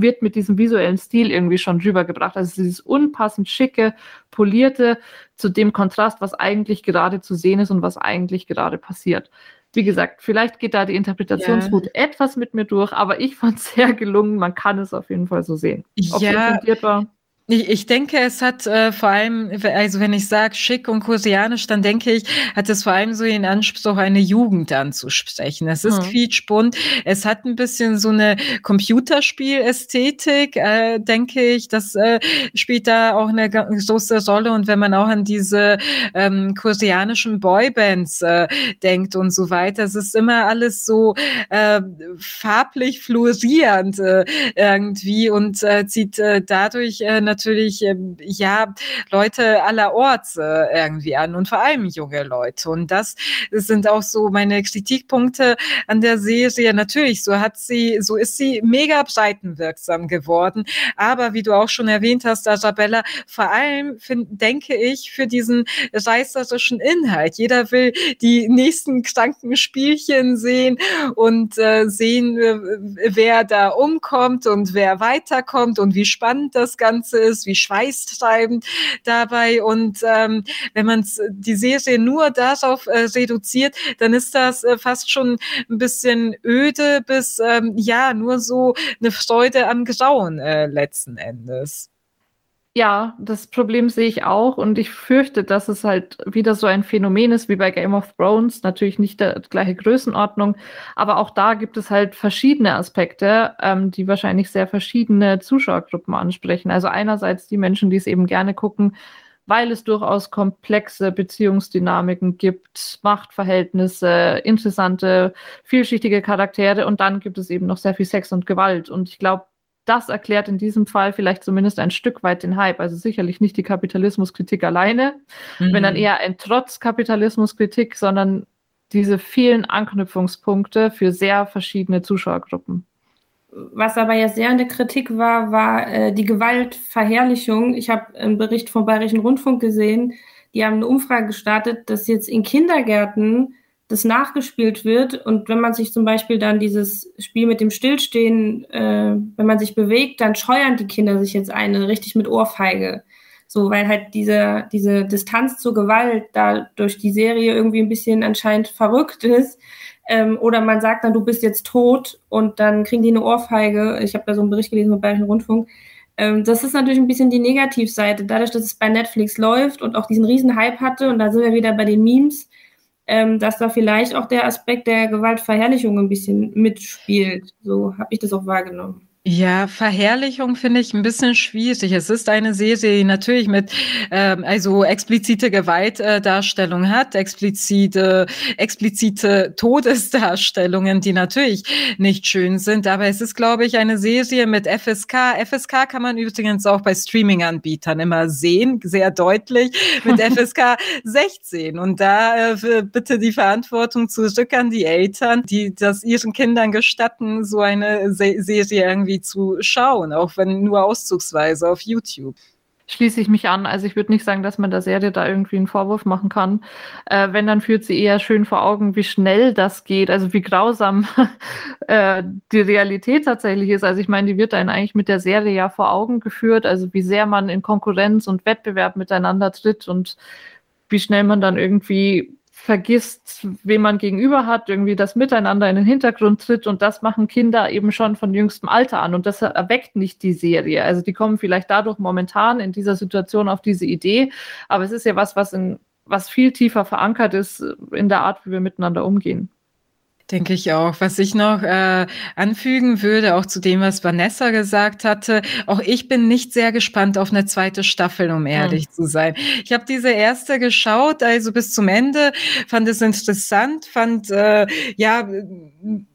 wird mit diesem visuellen Stil irgendwie schon rübergebracht. Also dieses unpassend schicke, polierte zu dem Kontrast, was eigentlich gerade zu sehen ist und was eigentlich gerade passiert. Wie gesagt, vielleicht geht da die Interpretationswut ja. etwas mit mir durch, aber ich fand es sehr gelungen. Man kann es auf jeden Fall so sehen. Ob ja. war. Ich, ich denke, es hat äh, vor allem, also wenn ich sage schick und koreanisch, dann denke ich, hat es vor allem so den Anspruch, eine Jugend anzusprechen. Es ist hm. quietschbunt, es hat ein bisschen so eine Computerspielästhetik, äh, denke ich. Das äh, spielt da auch eine große Rolle. Und wenn man auch an diese ähm, koreanischen Boybands äh, denkt und so weiter, es ist immer alles so äh, farblich fluorierend äh, irgendwie und äh, zieht äh, dadurch äh, natürlich ähm, ja Leute aller Orts äh, irgendwie an und vor allem junge Leute. Und das sind auch so meine Kritikpunkte an der Serie. Natürlich, so hat sie, so ist sie mega breitenwirksam geworden. Aber wie du auch schon erwähnt hast, Arabella, vor allem find, denke ich für diesen reißerischen Inhalt. Jeder will die nächsten kranken Spielchen sehen und äh, sehen, äh, wer da umkommt und wer weiterkommt und wie spannend das Ganze ist, wie schweißtreibend dabei. Und ähm, wenn man die Serie nur darauf äh, reduziert, dann ist das äh, fast schon ein bisschen öde bis ähm, ja nur so eine Freude am Grauen äh, letzten Endes. Ja, das Problem sehe ich auch und ich fürchte, dass es halt wieder so ein Phänomen ist wie bei Game of Thrones. Natürlich nicht der gleiche Größenordnung, aber auch da gibt es halt verschiedene Aspekte, ähm, die wahrscheinlich sehr verschiedene Zuschauergruppen ansprechen. Also einerseits die Menschen, die es eben gerne gucken, weil es durchaus komplexe Beziehungsdynamiken gibt, Machtverhältnisse, interessante, vielschichtige Charaktere und dann gibt es eben noch sehr viel Sex und Gewalt. Und ich glaube, das erklärt in diesem Fall vielleicht zumindest ein Stück weit den Hype. Also sicherlich nicht die Kapitalismuskritik alleine, mhm. wenn dann eher ein Trotz Kapitalismuskritik, sondern diese vielen Anknüpfungspunkte für sehr verschiedene Zuschauergruppen. Was aber ja sehr in der Kritik war, war äh, die Gewaltverherrlichung. Ich habe einen Bericht vom Bayerischen Rundfunk gesehen, die haben eine Umfrage gestartet, dass jetzt in Kindergärten das nachgespielt wird und wenn man sich zum Beispiel dann dieses Spiel mit dem Stillstehen, äh, wenn man sich bewegt, dann scheuern die Kinder sich jetzt eine richtig mit Ohrfeige. So, weil halt diese, diese Distanz zur Gewalt da durch die Serie irgendwie ein bisschen anscheinend verrückt ist. Ähm, oder man sagt dann, du bist jetzt tot und dann kriegen die eine Ohrfeige. Ich habe da so einen Bericht gelesen vom Bayerischen Rundfunk. Ähm, das ist natürlich ein bisschen die Negativseite. Dadurch, dass es bei Netflix läuft und auch diesen riesen Hype hatte, und da sind wir wieder bei den Memes, ähm, dass da vielleicht auch der Aspekt der Gewaltverherrlichung ein bisschen mitspielt. So habe ich das auch wahrgenommen. Ja, Verherrlichung finde ich ein bisschen schwierig. Es ist eine Serie, die natürlich mit ähm, also explizite Gewaltdarstellung äh, hat, explizite explizite Todesdarstellungen, die natürlich nicht schön sind. Aber es ist, glaube ich, eine Serie mit FSK. FSK kann man übrigens auch bei Streaming-Anbietern immer sehen, sehr deutlich mit FSK 16. Und da äh, bitte die Verantwortung zurück an die Eltern, die das ihren Kindern gestatten, so eine Se Serie irgendwie zu schauen, auch wenn nur auszugsweise auf YouTube schließe ich mich an. Also ich würde nicht sagen, dass man der Serie da irgendwie einen Vorwurf machen kann. Äh, wenn, dann führt sie eher schön vor Augen, wie schnell das geht, also wie grausam äh, die Realität tatsächlich ist. Also ich meine, die wird dann eigentlich mit der Serie ja vor Augen geführt, also wie sehr man in Konkurrenz und Wettbewerb miteinander tritt und wie schnell man dann irgendwie vergisst, wem man gegenüber hat, irgendwie das Miteinander in den Hintergrund tritt und das machen Kinder eben schon von jüngstem Alter an und das erweckt nicht die Serie. Also die kommen vielleicht dadurch momentan in dieser Situation auf diese Idee, aber es ist ja was, was in was viel tiefer verankert ist in der Art, wie wir miteinander umgehen. Denke ich auch. Was ich noch äh, anfügen würde, auch zu dem, was Vanessa gesagt hatte, auch ich bin nicht sehr gespannt auf eine zweite Staffel, um ehrlich mhm. zu sein. Ich habe diese erste geschaut, also bis zum Ende, fand es interessant, fand äh, ja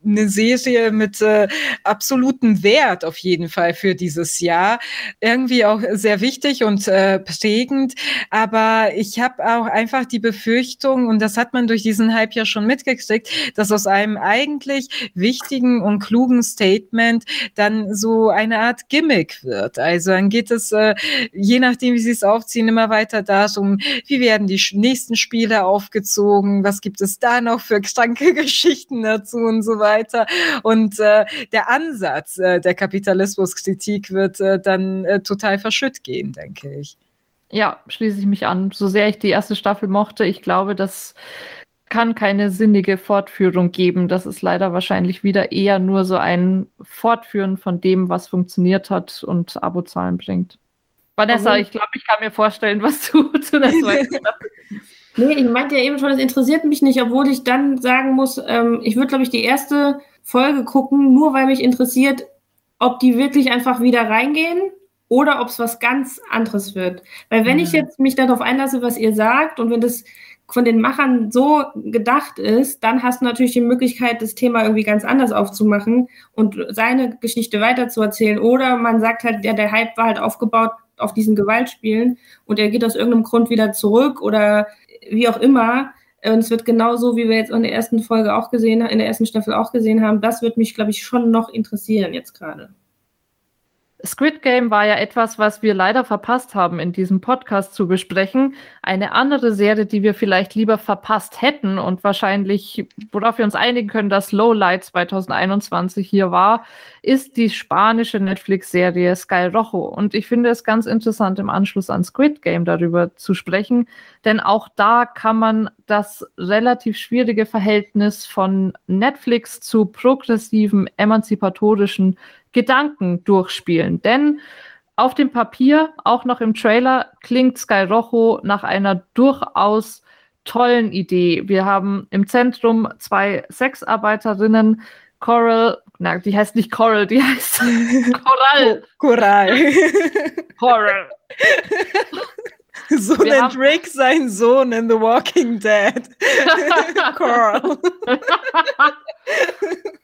eine Serie mit äh, absolutem Wert auf jeden Fall für dieses Jahr. Irgendwie auch sehr wichtig und äh, prägend. Aber ich habe auch einfach die Befürchtung, und das hat man durch diesen Hype ja schon mitgekriegt, dass aus einem einem eigentlich wichtigen und klugen Statement dann so eine Art Gimmick wird. Also dann geht es, äh, je nachdem, wie sie es aufziehen, immer weiter darum, wie werden die nächsten Spiele aufgezogen, was gibt es da noch für kranke Geschichten dazu und so weiter. Und äh, der Ansatz äh, der Kapitalismuskritik wird äh, dann äh, total verschütt gehen, denke ich. Ja, schließe ich mich an. So sehr ich die erste Staffel mochte, ich glaube, dass kann keine sinnige Fortführung geben. Das ist leider wahrscheinlich wieder eher nur so ein Fortführen von dem, was funktioniert hat und Abozahlen bringt. Vanessa, ich glaube, ich kann mir vorstellen, was du zu der zweiten Nee, ich meinte ja eben schon, das interessiert mich nicht, obwohl ich dann sagen muss, ähm, ich würde, glaube ich, die erste Folge gucken, nur weil mich interessiert, ob die wirklich einfach wieder reingehen oder ob es was ganz anderes wird. Weil wenn mhm. ich jetzt mich darauf einlasse, was ihr sagt und wenn das von den Machern so gedacht ist, dann hast du natürlich die Möglichkeit, das Thema irgendwie ganz anders aufzumachen und seine Geschichte weiterzuerzählen. Oder man sagt halt, ja, der Hype war halt aufgebaut auf diesen Gewaltspielen und er geht aus irgendeinem Grund wieder zurück oder wie auch immer. Und es wird genauso, wie wir jetzt in der ersten Folge auch gesehen, in der ersten Staffel auch gesehen haben. Das wird mich, glaube ich, schon noch interessieren jetzt gerade. Squid Game war ja etwas, was wir leider verpasst haben, in diesem Podcast zu besprechen. Eine andere Serie, die wir vielleicht lieber verpasst hätten und wahrscheinlich, worauf wir uns einigen können, dass Lowlight 2021 hier war, ist die spanische Netflix-Serie Sky Rojo. Und ich finde es ganz interessant, im Anschluss an Squid Game darüber zu sprechen, denn auch da kann man das relativ schwierige Verhältnis von Netflix zu progressiven, emanzipatorischen Gedanken durchspielen. Denn auf dem Papier, auch noch im Trailer, klingt Sky Rojo nach einer durchaus tollen Idee. Wir haben im Zentrum zwei Sexarbeiterinnen, Coral, na, die heißt nicht Coral, die heißt Coral. Coral. Coral. So nennt Rick seinen Sohn in The Walking Dead. Coral.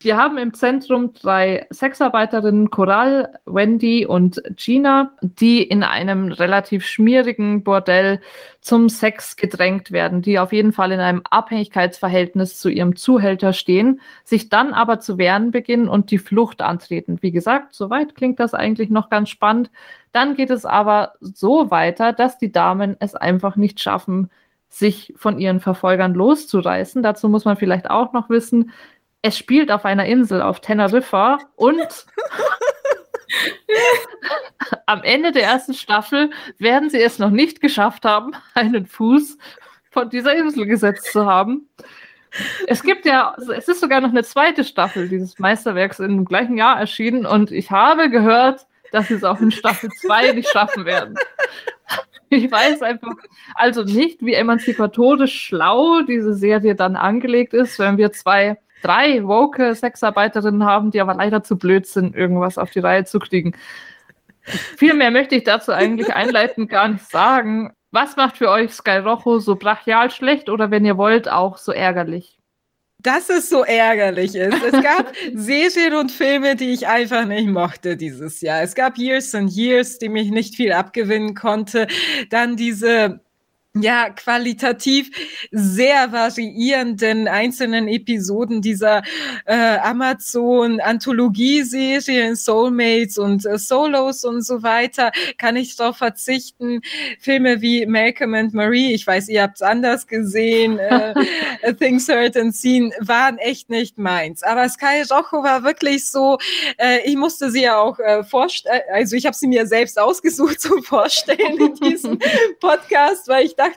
Wir haben im Zentrum drei Sexarbeiterinnen, Coral, Wendy und Gina, die in einem relativ schmierigen Bordell zum Sex gedrängt werden, die auf jeden Fall in einem Abhängigkeitsverhältnis zu ihrem Zuhälter stehen, sich dann aber zu wehren beginnen und die Flucht antreten. Wie gesagt, soweit klingt das eigentlich noch ganz spannend. Dann geht es aber so weiter, dass die Damen es einfach nicht schaffen, sich von ihren Verfolgern loszureißen. Dazu muss man vielleicht auch noch wissen, es spielt auf einer Insel auf Teneriffa und am Ende der ersten Staffel werden sie es noch nicht geschafft haben, einen Fuß von dieser Insel gesetzt zu haben. Es gibt ja, es ist sogar noch eine zweite Staffel dieses Meisterwerks im gleichen Jahr erschienen und ich habe gehört, dass sie es auch in Staffel 2 nicht schaffen werden. Ich weiß einfach also nicht, wie emanzipatorisch schlau diese Serie dann angelegt ist, wenn wir zwei drei woke Sexarbeiterinnen haben, die aber leider zu blöd sind, irgendwas auf die Reihe zu kriegen. Viel mehr möchte ich dazu eigentlich einleitend gar nicht sagen. Was macht für euch Sky Rojo so brachial schlecht oder wenn ihr wollt, auch so ärgerlich? Dass es so ärgerlich ist. Es gab Serien und Filme, die ich einfach nicht mochte dieses Jahr. Es gab Years and Years, die mich nicht viel abgewinnen konnte. Dann diese ja, qualitativ sehr variierenden einzelnen Episoden dieser äh, Amazon-Anthologie-Serien, Soulmates und äh, Solos und so weiter, kann ich darauf verzichten. Filme wie Malcolm and Marie, ich weiß, ihr habt es anders gesehen, äh, Things Heard and Seen, waren echt nicht meins. Aber Sky Rojo war wirklich so, äh, ich musste sie ja auch äh, vorstellen, also ich habe sie mir selbst ausgesucht zum Vorstellen in diesem Podcast, weil ich dachte,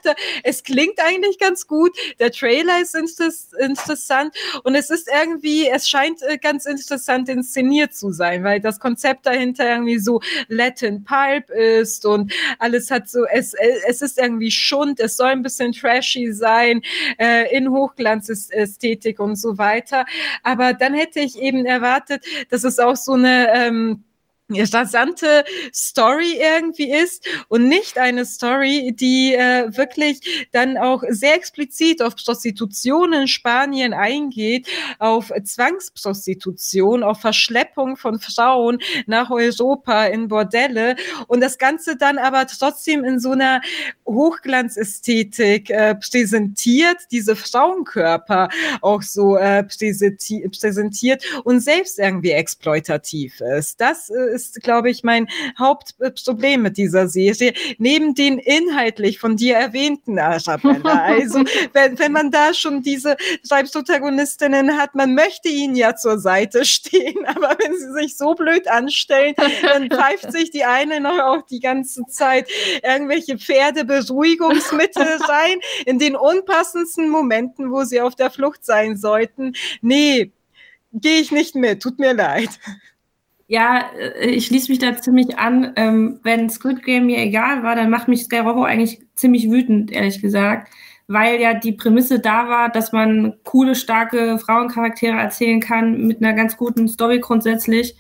es klingt eigentlich ganz gut. Der Trailer ist interessant und es ist irgendwie, es scheint äh, ganz interessant inszeniert zu sein, weil das Konzept dahinter irgendwie so Latin Pulp ist und alles hat so, es, äh, es ist irgendwie Schund, es soll ein bisschen trashy sein, äh, in Hochglanzästhetik und so weiter. Aber dann hätte ich eben erwartet, dass es auch so eine ähm, rasante Story irgendwie ist und nicht eine Story, die äh, wirklich dann auch sehr explizit auf Prostitution in Spanien eingeht, auf Zwangsprostitution, auf Verschleppung von Frauen nach Europa in Bordelle und das Ganze dann aber trotzdem in so einer Hochglanzästhetik äh, präsentiert, diese Frauenkörper auch so äh, präsentiert und selbst irgendwie exploitativ ist. Das äh, ist, glaube ich, mein Hauptproblem mit dieser Serie, neben den inhaltlich von dir erwähnten Arabella. Also, wenn, wenn man da schon diese drei Protagonistinnen hat, man möchte ihnen ja zur Seite stehen, aber wenn sie sich so blöd anstellen, dann pfeift sich die eine noch auch die ganze Zeit irgendwelche Pferdeberuhigungsmittel rein, in den unpassendsten Momenten, wo sie auf der Flucht sein sollten. Nee, gehe ich nicht mit, tut mir leid. Ja, äh, ich schließe mich da ziemlich an. Ähm, wenn Squid Game mir egal war, dann macht mich Sky eigentlich ziemlich wütend, ehrlich gesagt. Weil ja die Prämisse da war, dass man coole, starke Frauencharaktere erzählen kann mit einer ganz guten Story grundsätzlich.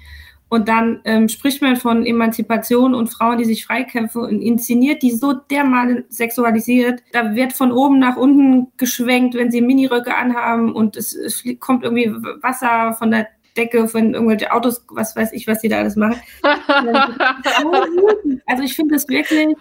Und dann ähm, spricht man von Emanzipation und Frauen, die sich freikämpfen und inszeniert die so dermal sexualisiert. Da wird von oben nach unten geschwenkt, wenn sie Miniröcke anhaben und es, es kommt irgendwie Wasser von der Decke von irgendwelchen Autos, was weiß ich, was die da alles machen. also ich finde das wirklich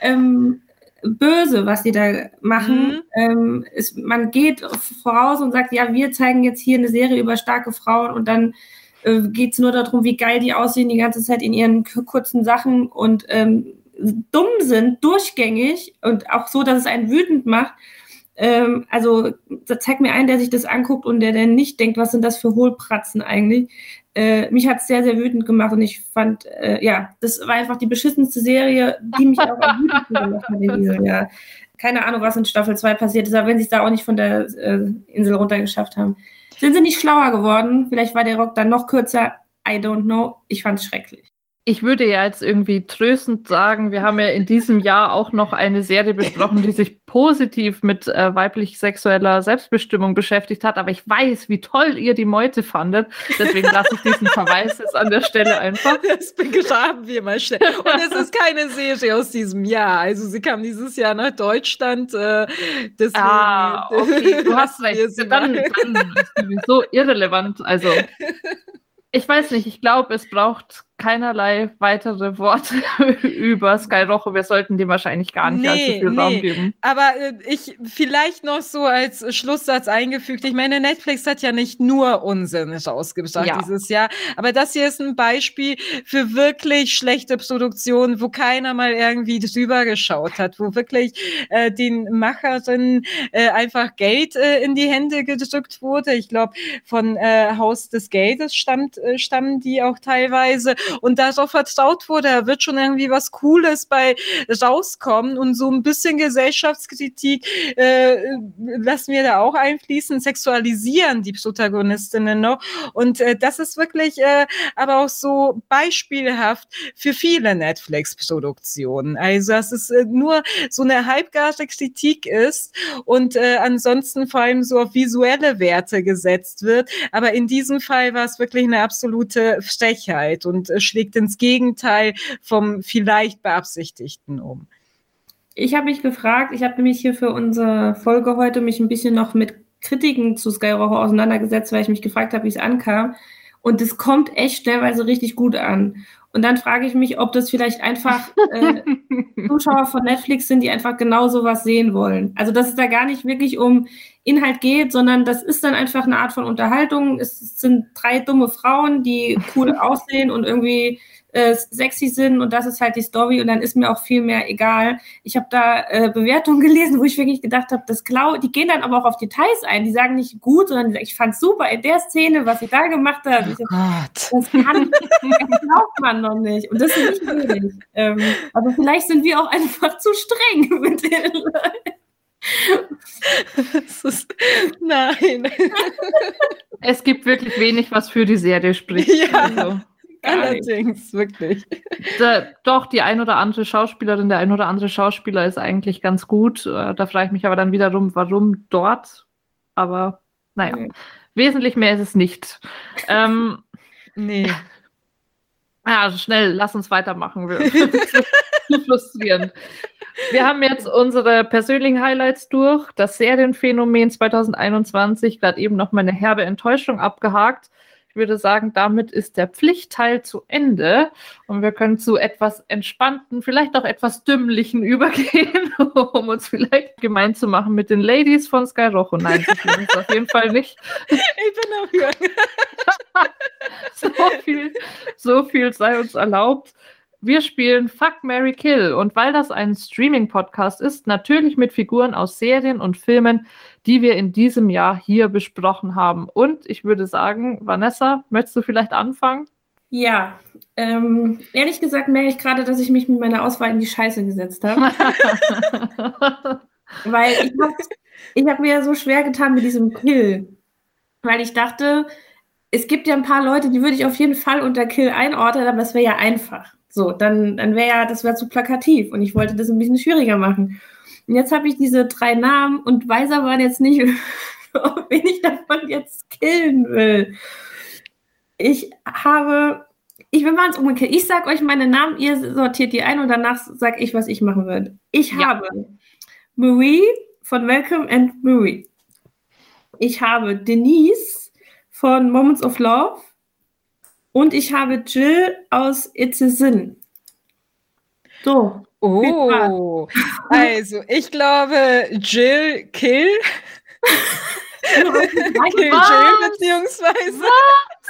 ähm, böse, was die da machen. Mhm. Ähm, es, man geht voraus und sagt, ja, wir zeigen jetzt hier eine Serie über starke Frauen und dann äh, geht es nur darum, wie geil die aussehen die ganze Zeit in ihren kurzen Sachen und ähm, dumm sind, durchgängig und auch so, dass es einen wütend macht. Ähm, also zeig mir einen, der sich das anguckt und der dann nicht denkt, was sind das für Hohlpratzen eigentlich. Äh, mich hat es sehr, sehr wütend gemacht und ich fand, äh, ja, das war einfach die beschissenste Serie, die mich auch am wütendsten gemacht hat in diesem Jahr. Keine Ahnung, was in Staffel 2 passiert ist, aber wenn sie es da auch nicht von der äh, Insel runtergeschafft haben. Sind sie nicht schlauer geworden? Vielleicht war der Rock dann noch kürzer. I don't know. Ich fand es schrecklich. Ich würde ja jetzt irgendwie tröstend sagen, wir haben ja in diesem Jahr auch noch eine Serie besprochen, die sich positiv mit äh, weiblich sexueller Selbstbestimmung beschäftigt hat. Aber ich weiß, wie toll ihr die Meute fandet. Deswegen lasse ich diesen Verweis jetzt an der Stelle einfach. Das begraben wir mal schnell. Und es ist keine Serie aus diesem Jahr. Also sie kam dieses Jahr nach Deutschland. Äh, deswegen, ah, okay, du hast recht. Dann, dann ist sowieso irrelevant. Also ich weiß nicht, ich glaube, es braucht keinerlei weitere Worte über Skyrocho. Wir sollten dem wahrscheinlich gar nicht nee, allzu viel Raum geben. Aber äh, ich vielleicht noch so als Schlusssatz eingefügt. Ich meine, Netflix hat ja nicht nur Unsinn rausgebracht ja. dieses Jahr, aber das hier ist ein Beispiel für wirklich schlechte Produktionen, wo keiner mal irgendwie drüber geschaut hat, wo wirklich äh, den Macherinnen äh, einfach Geld äh, in die Hände gedrückt wurde. Ich glaube, von äh, Haus des Geldes stammt, äh, stammen die auch teilweise und da so vertraut wurde, da wird schon irgendwie was Cooles bei rauskommen und so ein bisschen Gesellschaftskritik äh, lassen wir da auch einfließen, sexualisieren die Protagonistinnen noch und äh, das ist wirklich äh, aber auch so beispielhaft für viele Netflix-Produktionen. Also dass es äh, nur so eine halbgare Kritik ist und äh, ansonsten vor allem so auf visuelle Werte gesetzt wird. Aber in diesem Fall war es wirklich eine absolute Frechheit und äh, schlägt ins Gegenteil vom vielleicht Beabsichtigten um. Ich habe mich gefragt, ich habe nämlich hier für unsere Folge heute mich ein bisschen noch mit Kritiken zu Skyroho auseinandergesetzt, weil ich mich gefragt habe, wie es ankam. Und es kommt echt stellenweise richtig gut an. Und dann frage ich mich, ob das vielleicht einfach äh, Zuschauer von Netflix sind, die einfach genau sowas sehen wollen. Also, dass es da gar nicht wirklich um Inhalt geht, sondern das ist dann einfach eine Art von Unterhaltung. Es sind drei dumme Frauen, die cool aussehen und irgendwie äh, sexy sind und das ist halt die Story und dann ist mir auch viel mehr egal. Ich habe da äh, Bewertungen gelesen, wo ich wirklich gedacht habe, das Klau, die gehen dann aber auch auf Details ein. Die sagen nicht gut, sondern die sagen, ich fand super in der Szene, was sie da gemacht hat. Oh Gott. Das, kann, das glaubt man noch nicht und das ist nicht möglich. Ähm, aber vielleicht sind wir auch einfach zu streng mit den Leuten. Ist, nein. Es gibt wirklich wenig, was für die Serie spricht. Ja. Also. Allerdings, wirklich. Da, doch, die ein oder andere Schauspielerin, der ein oder andere Schauspieler ist eigentlich ganz gut. Äh, da frage ich mich aber dann wiederum, warum dort. Aber naja, nee. wesentlich mehr ist es nicht. ähm, nee. Ja, schnell, lass uns weitermachen. frustrierend. Wir haben jetzt unsere persönlichen Highlights durch. Das Serienphänomen 2021, gerade eben noch mal eine herbe Enttäuschung abgehakt. Ich würde sagen, damit ist der Pflichtteil zu Ende und wir können zu etwas entspannten, vielleicht auch etwas dümmlichen übergehen, um uns vielleicht gemein zu machen mit den Ladies von Sky Rojo. Nein, das ist auf jeden Fall nicht. Ich bin dafür. so viel, so viel sei uns erlaubt. Wir spielen Fuck Mary Kill und weil das ein Streaming-Podcast ist, natürlich mit Figuren aus Serien und Filmen, die wir in diesem Jahr hier besprochen haben. Und ich würde sagen, Vanessa, möchtest du vielleicht anfangen? Ja, ähm, ehrlich gesagt merke ich gerade, dass ich mich mit meiner Auswahl in die Scheiße gesetzt habe. weil ich habe ich hab mir so schwer getan mit diesem Kill. Weil ich dachte, es gibt ja ein paar Leute, die würde ich auf jeden Fall unter Kill einordnen, aber es wäre ja einfach. So, dann, dann wäre ja, das wäre zu plakativ und ich wollte das ein bisschen schwieriger machen. Und jetzt habe ich diese drei Namen und weiß aber jetzt nicht, wen ich davon jetzt killen will. Ich habe, ich bin mal ins umgekehrt. Ich sage euch meine Namen, ihr sortiert die ein und danach sage ich, was ich machen würde. Ich ja. habe Marie von Welcome and Marie. Ich habe Denise von Moments of Love. Und ich habe Jill aus It's a Sin. So. Oh, also ich glaube Jill Kill. Kill Jill beziehungsweise. Was?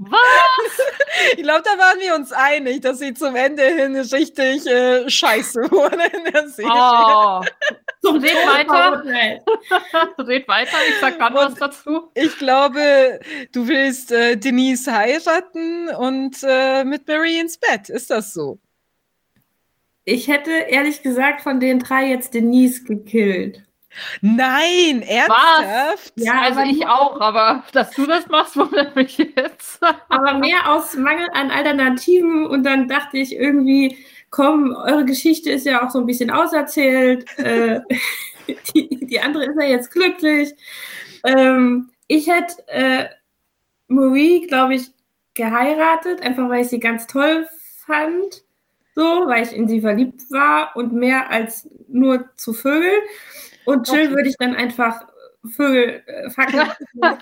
Was? Ich glaube, da waren wir uns einig, dass sie zum Ende hin richtig äh, scheiße wurde in der Serie. Oh. Red weiter. Red weiter, ich sag dann was dazu. Ich glaube, du willst äh, Denise heiraten und äh, mit Marie ins Bett. Ist das so? Ich hätte ehrlich gesagt von den drei jetzt Denise gekillt. Nein, ernsthaft? Was? Ja, also ich auch, aber dass du das machst, wundert mich jetzt. aber mehr aus Mangel an Alternativen und dann dachte ich irgendwie, komm, eure Geschichte ist ja auch so ein bisschen auserzählt. äh, die, die, andere ist ja jetzt glücklich. Ähm, ich hätte äh, Marie, glaube ich, geheiratet, einfach weil ich sie ganz toll fand. So, weil ich in sie verliebt war und mehr als nur zu Vögel. Und Jill okay. würde ich dann einfach Vögel äh, fackeln.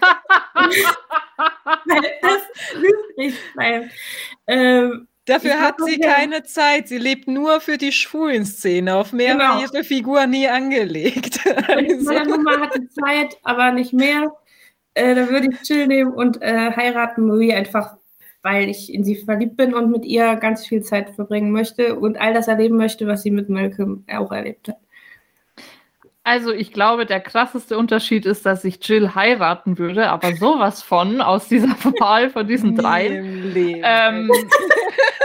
Das übrig bleibt. Ähm, Dafür hat sie keine Zeit. Sie lebt nur für die schwulen Szene. Auf mehr genau. war ihre Figur nie angelegt. also. Meine Nummer hatte Zeit, aber nicht mehr. Äh, da würde ich Jill nehmen und äh, heiraten Marie einfach, weil ich in sie verliebt bin und mit ihr ganz viel Zeit verbringen möchte und all das erleben möchte, was sie mit Malcolm auch erlebt hat. Also ich glaube, der krasseste Unterschied ist, dass ich Jill heiraten würde, aber sowas von aus dieser Wahl von diesen drei. Ähm,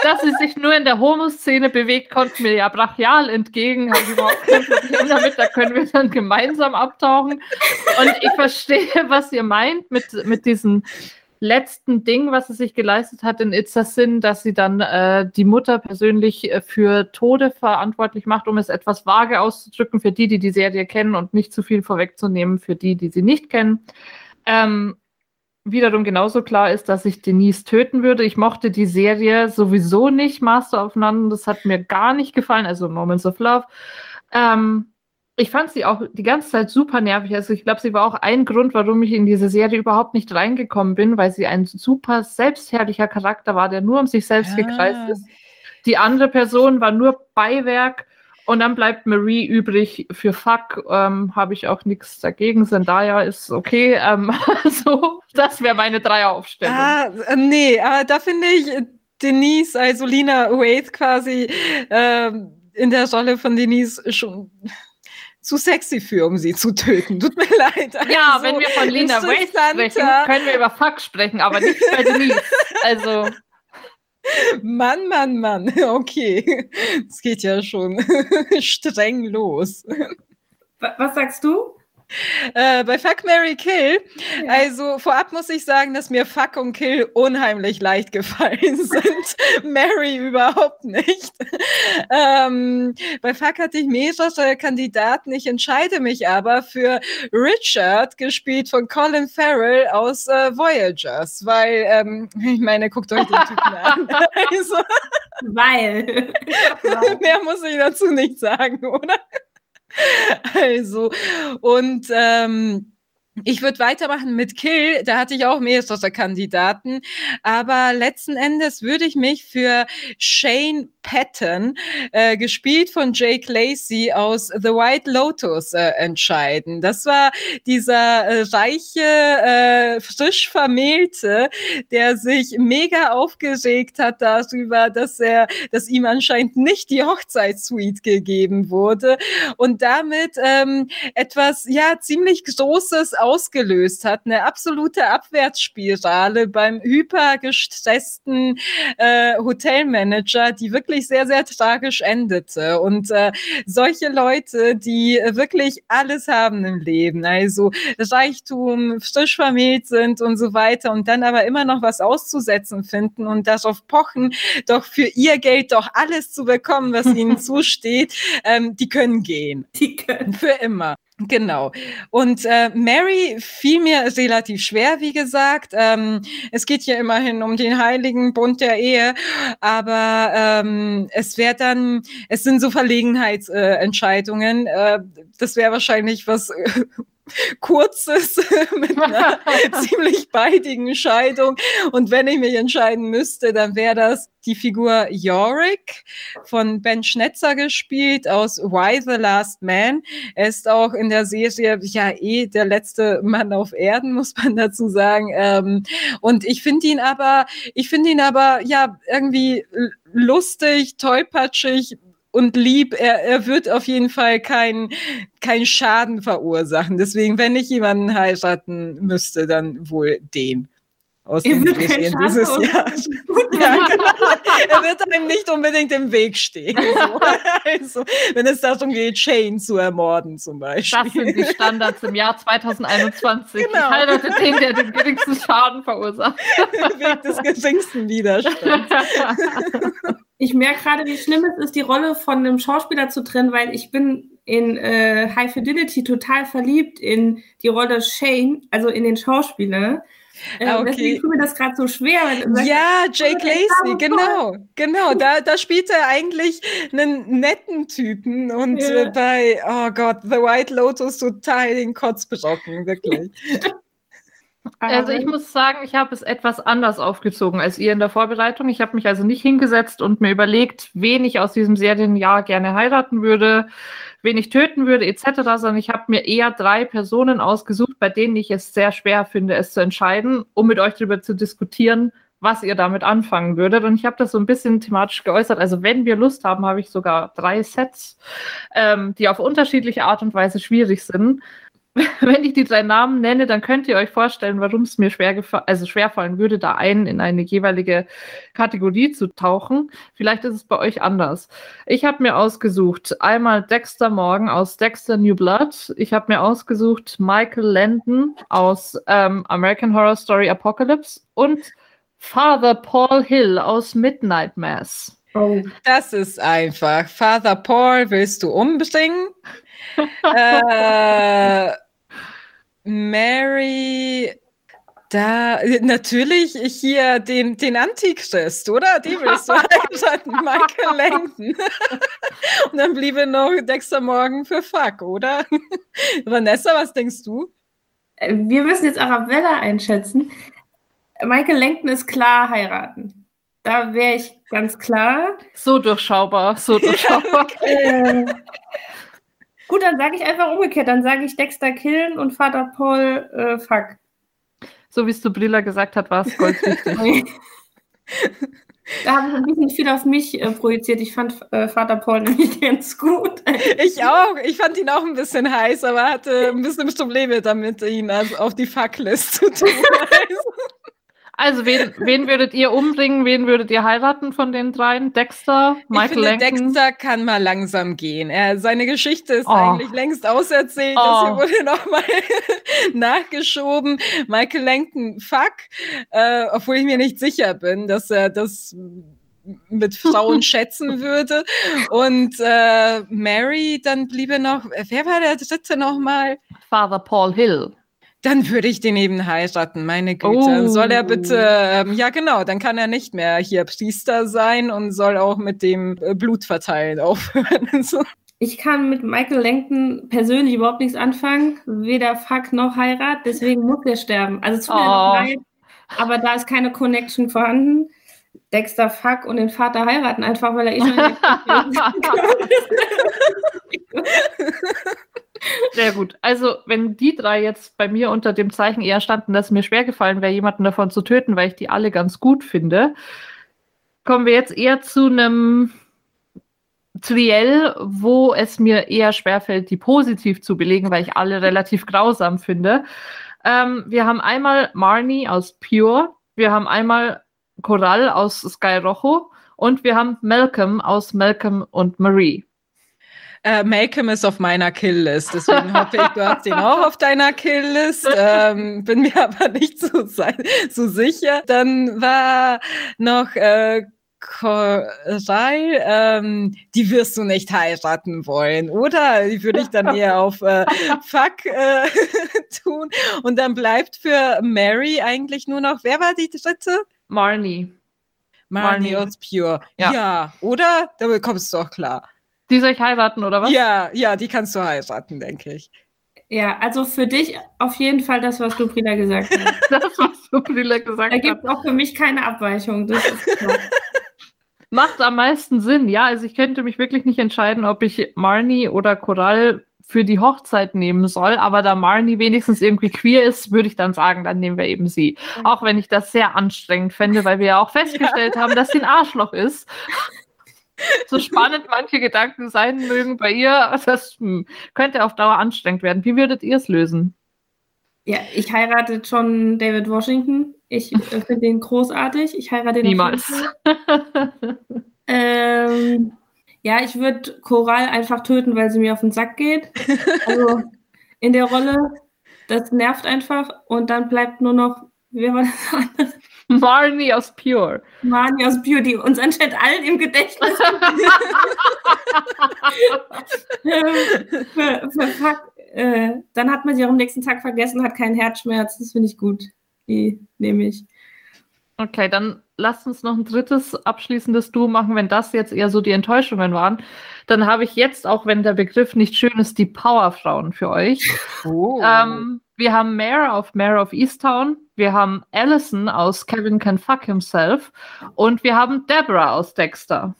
dass sie sich nur in der Homo-Szene bewegt, kommt mir ja brachial entgegen. Habe ich überhaupt kein Problem damit, da können wir dann gemeinsam abtauchen. Und ich verstehe, was ihr meint mit, mit diesen letzten Ding, was sie sich geleistet hat in It's dass sie dann äh, die Mutter persönlich äh, für Tode verantwortlich macht, um es etwas vage auszudrücken für die, die die Serie kennen und nicht zu viel vorwegzunehmen für die, die sie nicht kennen. Ähm, wiederum genauso klar ist, dass ich Denise töten würde. Ich mochte die Serie sowieso nicht, Master of None, das hat mir gar nicht gefallen, also Moments of Love. Ähm, ich fand sie auch die ganze Zeit super nervig. Also ich glaube, sie war auch ein Grund, warum ich in diese Serie überhaupt nicht reingekommen bin, weil sie ein super selbstherrlicher Charakter war, der nur um sich selbst ja. gekreist ist. Die andere Person war nur Beiwerk und dann bleibt Marie übrig für Fuck. Ähm, Habe ich auch nichts dagegen. Zendaya ist okay. Ähm, so, das wäre meine Dreieraufstellung. Ah, äh, nee, aber da finde ich Denise, also Lina Waith quasi ähm, in der Rolle von Denise schon zu sexy für, um sie zu töten. Tut mir leid. Also, ja, wenn wir von Lena Waite sprechen, können wir über Fuck sprechen, aber nicht bei Denise. Also. Mann, Mann, Mann. Okay. Es geht ja schon streng los. Was sagst du? Äh, bei Fuck Mary Kill, ja. also vorab muss ich sagen, dass mir Fuck und Kill unheimlich leicht gefallen sind. Mary überhaupt nicht. ähm, bei Fuck hatte ich mehrere Kandidaten. Ich entscheide mich aber für Richard, gespielt von Colin Farrell aus äh, Voyagers, weil, ähm, ich meine, guckt euch den Typen an. also, weil. Mehr muss ich dazu nicht sagen, oder? Also, und ähm, ich würde weitermachen mit Kill, da hatte ich auch mehrere Kandidaten, aber letzten Endes würde ich mich für Shane Patton, äh, gespielt von Jake Lacey aus The White Lotus, äh, entscheiden. Das war dieser äh, reiche, äh, frisch vermählte, der sich mega aufgeregt hat darüber, dass er, dass ihm anscheinend nicht die Hochzeitssuite gegeben wurde und damit ähm, etwas ja ziemlich Großes ausgelöst hat, eine absolute Abwärtsspirale beim hypergestressten äh, Hotelmanager, die wirklich sehr, sehr tragisch endete. Und äh, solche Leute, die wirklich alles haben im Leben, also Reichtum, frisch vermählt sind und so weiter und dann aber immer noch was auszusetzen finden und darauf pochen, doch für ihr Geld doch alles zu bekommen, was ihnen zusteht, ähm, die können gehen. Die können. Für immer. Genau. Und äh, Mary fiel mir relativ schwer, wie gesagt. Ähm, es geht ja immerhin um den heiligen Bund der Ehe, aber ähm, es wäre dann, es sind so Verlegenheitsentscheidungen. Äh, äh, das wäre wahrscheinlich was kurzes mit einer ziemlich beidigen Scheidung. Und wenn ich mich entscheiden müsste, dann wäre das die Figur Yorick von Ben Schnetzer gespielt aus Why the Last Man. Er ist auch in der Serie ja eh der letzte Mann auf Erden, muss man dazu sagen. Ähm, und ich finde ihn aber, ich finde ihn aber ja irgendwie lustig, tollpatschig, und lieb. Er, er wird auf jeden Fall keinen kein Schaden verursachen. Deswegen, wenn ich jemanden heiraten müsste, dann wohl den. Aus dem Geschehen dieses Jahr. ja, genau. Er wird einem nicht unbedingt im Weg stehen. So. Also, wenn es darum geht, Shane zu ermorden, zum Beispiel. Das sind die Standards im Jahr 2021. Genau. Ich heirate den, der den geringsten Schaden verursacht. Weg des geringsten Widerstands. Ich merke gerade, wie schlimm es ist, die Rolle von einem Schauspieler zu trennen, weil ich bin in äh, High Fidelity total verliebt in die Rolle Shane, also in den Schauspieler. Äh, ah, okay. Deswegen tut mir das gerade so schwer. ja, Jake Lacey, genau, genau. Da, da spielt er eigentlich einen netten Typen und ja. bei, oh Gott, The White Lotus total den Kotz brocken, wirklich. Also ich muss sagen, ich habe es etwas anders aufgezogen als ihr in der Vorbereitung. Ich habe mich also nicht hingesetzt und mir überlegt, wen ich aus diesem Serienjahr gerne heiraten würde, wen ich töten würde, etc., sondern ich habe mir eher drei Personen ausgesucht, bei denen ich es sehr schwer finde, es zu entscheiden, um mit euch darüber zu diskutieren, was ihr damit anfangen würdet. Und ich habe das so ein bisschen thematisch geäußert. Also wenn wir Lust haben, habe ich sogar drei Sets, ähm, die auf unterschiedliche Art und Weise schwierig sind. wenn ich die drei Namen nenne, dann könnt ihr euch vorstellen, warum es mir schwer also schwerfallen würde, da einen in eine jeweilige Kategorie zu tauchen. Vielleicht ist es bei euch anders. Ich habe mir ausgesucht einmal Dexter Morgan aus Dexter New Blood. Ich habe mir ausgesucht Michael Landon aus ähm, American Horror Story Apocalypse und Father Paul Hill aus Midnight Mass. Oh. Das ist einfach. Father Paul willst du umbringen? äh, Mary, da natürlich hier den, den Antichrist, oder? Die willst du heiraten, Michael Langton. Und dann bliebe noch Dexter Morgan für Fuck, oder? Vanessa, was denkst du? Wir müssen jetzt Arabella einschätzen. Michael Langton ist klar heiraten. Da wäre ich ganz klar. So durchschaubar, so durchschaubar. äh, Gut, dann sage ich einfach umgekehrt. Dann sage ich Dexter killen und Vater Paul äh, fuck. So wie es zu Brilla gesagt hat, war es goldrichtig. Da habe ich ein bisschen viel auf mich äh, projiziert. Ich fand äh, Vater Paul nämlich ganz gut. Ich auch. Ich fand ihn auch ein bisschen heiß, aber hatte ein bisschen Probleme damit, ihn also auf die Fucklist zu tun. Also, wen, wen würdet ihr umbringen? Wen würdet ihr heiraten von den dreien? Dexter, Michael ich finde, Langton? Dexter kann mal langsam gehen. Er, seine Geschichte ist oh. eigentlich längst auserzählt. Oh. Das hier wurde nochmal nachgeschoben. Michael Langton, fuck. Äh, obwohl ich mir nicht sicher bin, dass er das mit Frauen schätzen würde. Und äh, Mary, dann bliebe noch, wer war der dritte nochmal? Father Paul Hill dann würde ich den eben heiraten, meine Güte. Oh. Soll er bitte, ähm, ja genau, dann kann er nicht mehr hier Priester sein und soll auch mit dem äh, Blutverteilen aufhören. so. Ich kann mit Michael Langton persönlich überhaupt nichts anfangen, weder Fuck noch Heirat, deswegen muss er sterben. Also es tut mir oh. leid, aber da ist keine Connection vorhanden. Dexter Fuck und den Vater heiraten, einfach weil er eh schon. Sehr gut. Also, wenn die drei jetzt bei mir unter dem Zeichen eher standen, dass es mir schwer gefallen wäre, jemanden davon zu töten, weil ich die alle ganz gut finde, kommen wir jetzt eher zu einem Triell, wo es mir eher schwerfällt, die positiv zu belegen, weil ich alle relativ grausam finde. Ähm, wir haben einmal Marnie aus Pure, wir haben einmal Coral aus Sky Rojo und wir haben Malcolm aus Malcolm und Marie. Äh, Malcolm ist auf meiner Killlist, deswegen hoffe ich, du hast ihn auch auf deiner Killlist. Ähm, bin mir aber nicht so, so sicher. Dann war noch äh, Koray, ähm, die wirst du nicht heiraten wollen, oder? Die würde ich dann eher auf äh, Fuck äh, tun. Und dann bleibt für Mary eigentlich nur noch, wer war die dritte? Marnie. Marnie, Marnie. aus Pure. Ja. ja, oder? Da bekommst du auch klar. Die soll ich heiraten, oder was? Ja, ja, die kannst du heiraten, denke ich. Ja, also für dich auf jeden Fall das, was du Brilla gesagt hast. Das, was du Brilla gesagt Da hast. gibt es auch für mich keine Abweichung. Das ist klar. Macht am meisten Sinn, ja. Also ich könnte mich wirklich nicht entscheiden, ob ich Marnie oder Coral für die Hochzeit nehmen soll, aber da Marnie wenigstens irgendwie queer ist, würde ich dann sagen, dann nehmen wir eben sie. Auch wenn ich das sehr anstrengend fände, weil wir ja auch festgestellt haben, dass sie ein Arschloch ist. So spannend manche Gedanken sein mögen bei ihr, das hm, könnte auf Dauer anstrengend werden. Wie würdet ihr es lösen? Ja, ich heirate John David Washington. Ich äh, finde ihn großartig. Ich heirate ihn auf Niemals. Ähm, ja, ich würde Coral einfach töten, weil sie mir auf den Sack geht. Also in der Rolle, das nervt einfach. Und dann bleibt nur noch, wer war das andere? Marnie aus Pure. Mani aus Beauty, uns anscheinend allen im Gedächtnis. Ver-. Äh, dann hat man sie auch am nächsten Tag vergessen, hat keinen Herzschmerz. Das finde ich gut. Die nehme ich. Okay, dann lasst uns noch ein drittes abschließendes Duo machen, wenn das jetzt eher so die Enttäuschungen waren. Dann habe ich jetzt, auch wenn der Begriff nicht schön ist, die Powerfrauen für euch. Oh. Ähm, wir haben Mare auf Mare of Easttown, wir haben Allison aus Kevin Can Fuck Himself und wir haben Deborah aus Dexter.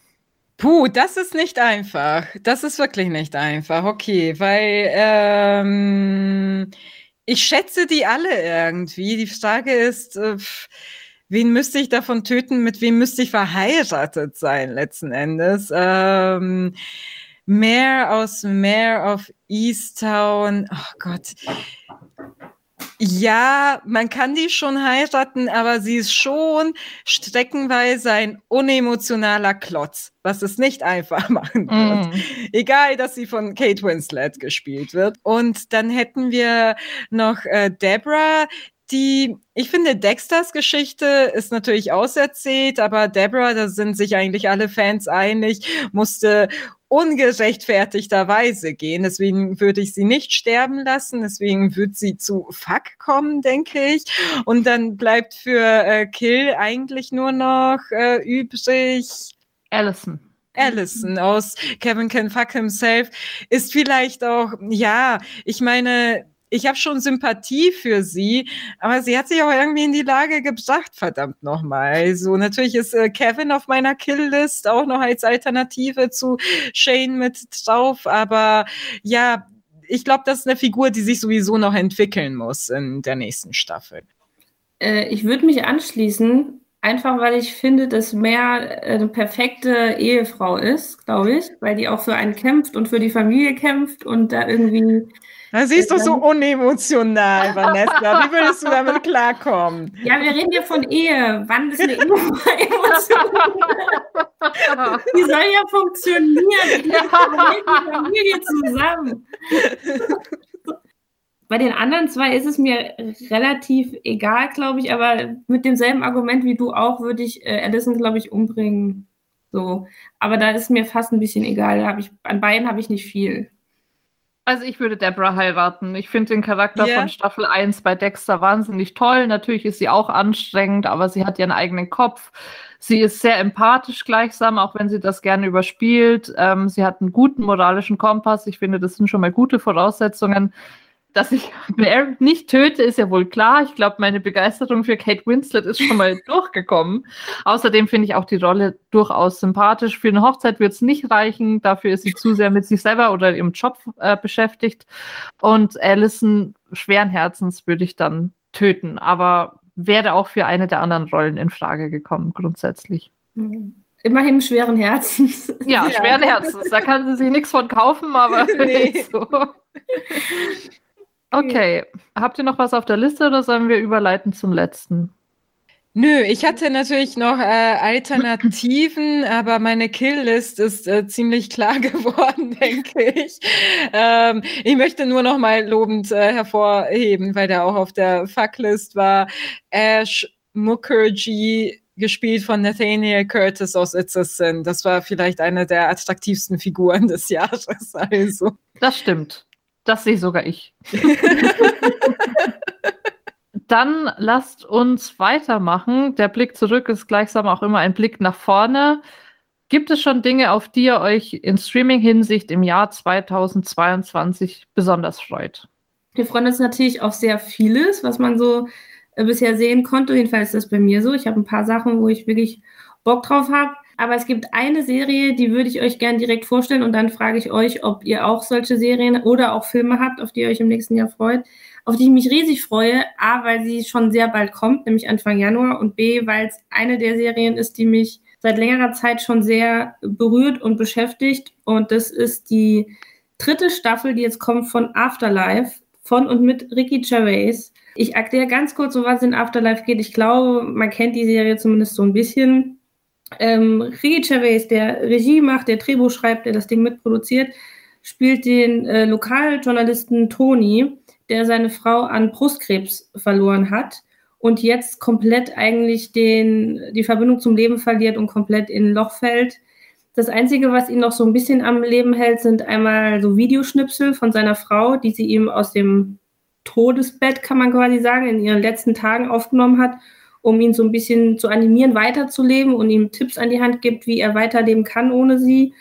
Puh, das ist nicht einfach. Das ist wirklich nicht einfach. Okay, weil ähm, ich schätze die alle irgendwie. Die Frage ist, äh, wen müsste ich davon töten? Mit wem müsste ich verheiratet sein letzten Endes? Ähm, Mayor aus Mayor of Easttown. Oh Gott. Ja, man kann die schon heiraten, aber sie ist schon streckenweise ein unemotionaler Klotz, was es nicht einfach machen wird. Mm. Egal, dass sie von Kate Winslet gespielt wird. Und dann hätten wir noch äh, Deborah, die, ich finde, Dexters Geschichte ist natürlich auserzählt, aber Deborah, da sind sich eigentlich alle Fans einig, musste ungerechtfertigterweise gehen. Deswegen würde ich sie nicht sterben lassen. Deswegen wird sie zu Fuck kommen, denke ich. Und dann bleibt für äh, Kill eigentlich nur noch äh, übrig. Allison. Allison aus Kevin Can Fuck Himself ist vielleicht auch, ja, ich meine, ich habe schon Sympathie für sie, aber sie hat sich auch irgendwie in die Lage gebracht, verdammt nochmal. Also natürlich ist äh, Kevin auf meiner Kill-List auch noch als Alternative zu Shane mit drauf, aber ja, ich glaube, das ist eine Figur, die sich sowieso noch entwickeln muss in der nächsten Staffel. Äh, ich würde mich anschließen, einfach weil ich finde, dass Mare eine perfekte Ehefrau ist, glaube ich, weil die auch für einen kämpft und für die Familie kämpft und da irgendwie. Na, sie ist doch so unemotional, Vanessa. Wie würdest du damit klarkommen? Ja, wir reden ja von Ehe. Wann ist eine Ehe emotional? Die soll ja funktionieren. Die Familie zusammen. Bei den anderen zwei ist es mir relativ egal, glaube ich, aber mit demselben Argument wie du auch würde ich äh, Allison, glaube ich, umbringen. So. Aber da ist mir fast ein bisschen egal. Da ich, an beiden habe ich nicht viel. Also ich würde Deborah heiraten. Ich finde den Charakter Ja. von Staffel 1 bei Dexter wahnsinnig toll. Natürlich ist sie auch anstrengend, aber sie hat ihren eigenen Kopf. Sie ist sehr empathisch gleichsam, auch wenn sie das gerne überspielt. Ähm, sie hat einen guten moralischen Kompass. Ich finde, das sind schon mal gute Voraussetzungen. Dass ich Mare nicht töte, ist ja wohl klar. Ich glaube, meine Begeisterung für Kate Winslet ist schon mal durchgekommen. Außerdem finde ich auch die Rolle durchaus sympathisch. Für eine Hochzeit wird es nicht reichen. Dafür ist sie zu sehr mit sich selber oder ihrem Job äh, beschäftigt. Und Allison schweren Herzens würde ich dann töten, aber wäre auch für eine der anderen Rollen in Frage gekommen, grundsätzlich. Immerhin schweren Herzens. Ja, schweren Herzens. Da kann sie sich nichts von kaufen, aber Nee. so. Okay, habt ihr noch was auf der Liste oder sollen wir überleiten zum letzten? Nö, ich hatte natürlich noch äh, Alternativen, aber meine Kill-List ist äh, ziemlich klar geworden, denke ich. Ähm, ich möchte nur noch mal lobend äh, hervorheben, weil der auch auf der Fucklist war. Ash Mukherjee, gespielt von Nathaniel Curtis aus It's a Sin. Das war vielleicht eine der attraktivsten Figuren des Jahres. Also. Das stimmt. Das sehe sogar ich. Dann lasst uns weitermachen. Der Blick zurück ist gleichsam auch immer ein Blick nach vorne. Gibt es schon Dinge, auf die ihr euch in Streaming-Hinsicht im Jahr 2022 besonders freut? Wir freuen uns natürlich auf sehr vieles, was man so äh, bisher sehen konnte. Jedenfalls ist das bei mir so. Ich habe ein paar Sachen, wo ich wirklich Bock drauf habe. Aber es gibt eine Serie, die würde ich euch gerne direkt vorstellen und dann frage ich euch, ob ihr auch solche Serien oder auch Filme habt, auf die ihr euch im nächsten Jahr freut, auf die ich mich riesig freue. A, weil sie schon sehr bald kommt, nämlich Anfang Januar und B, weil es eine der Serien ist, die mich seit längerer Zeit schon sehr berührt und beschäftigt und das ist die dritte Staffel, die jetzt kommt von Afterlife von und mit Ricky Gervais. Ich erkläre ganz kurz, um was in Afterlife geht. Ich glaube, man kennt die Serie zumindest so ein bisschen. Ähm, Ricky Gervais, der Regie macht, der Drehbuch schreibt, der das Ding mitproduziert, spielt den äh, Lokaljournalisten Tony, der seine Frau an Brustkrebs verloren hat und jetzt komplett eigentlich den, die Verbindung zum Leben verliert und komplett in ein Loch fällt. Das Einzige, was ihn noch so ein bisschen am Leben hält, sind einmal so Videoschnipsel von seiner Frau, die sie ihm aus dem Todesbett, kann man quasi sagen, in ihren letzten Tagen aufgenommen hat, um ihn so ein bisschen zu animieren, weiterzuleben und ihm Tipps an die Hand gibt, wie er weiterleben kann ohne sie.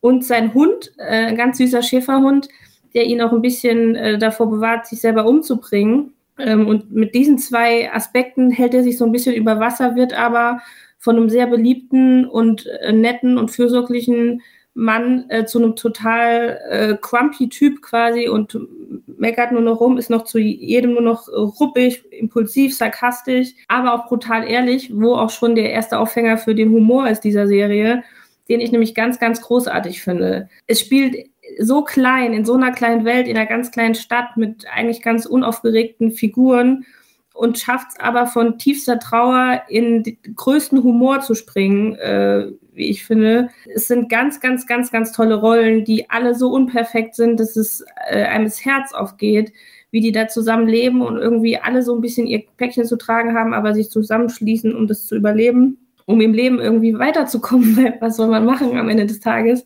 Und sein Hund, äh, ein ganz süßer Schäferhund, der ihn auch ein bisschen äh, davor bewahrt, sich selber umzubringen. Ähm, und mit diesen zwei Aspekten hält er sich so ein bisschen über Wasser, wird aber von einem sehr beliebten und äh, netten und fürsorglichen Mann äh, zu einem total äh, crumpy Typ quasi und meckert nur noch rum, ist noch zu jedem nur noch ruppig, impulsiv, sarkastisch, aber auch brutal ehrlich, wo auch schon der erste Aufhänger für den Humor ist dieser Serie, den ich nämlich ganz, ganz großartig finde. Es spielt so klein, in so einer kleinen Welt, in einer ganz kleinen Stadt mit eigentlich ganz unaufgeregten Figuren und schafft es aber von tiefster Trauer in den größten Humor zu springen, äh, wie ich finde. Es sind ganz, ganz, ganz, ganz tolle Rollen, die alle so unperfekt sind, dass es äh, einem das Herz aufgeht, wie die da zusammen leben und irgendwie alle so ein bisschen ihr Päckchen zu tragen haben, aber sich zusammenschließen, um das zu überleben, um im Leben irgendwie weiterzukommen. Was soll man machen am Ende des Tages?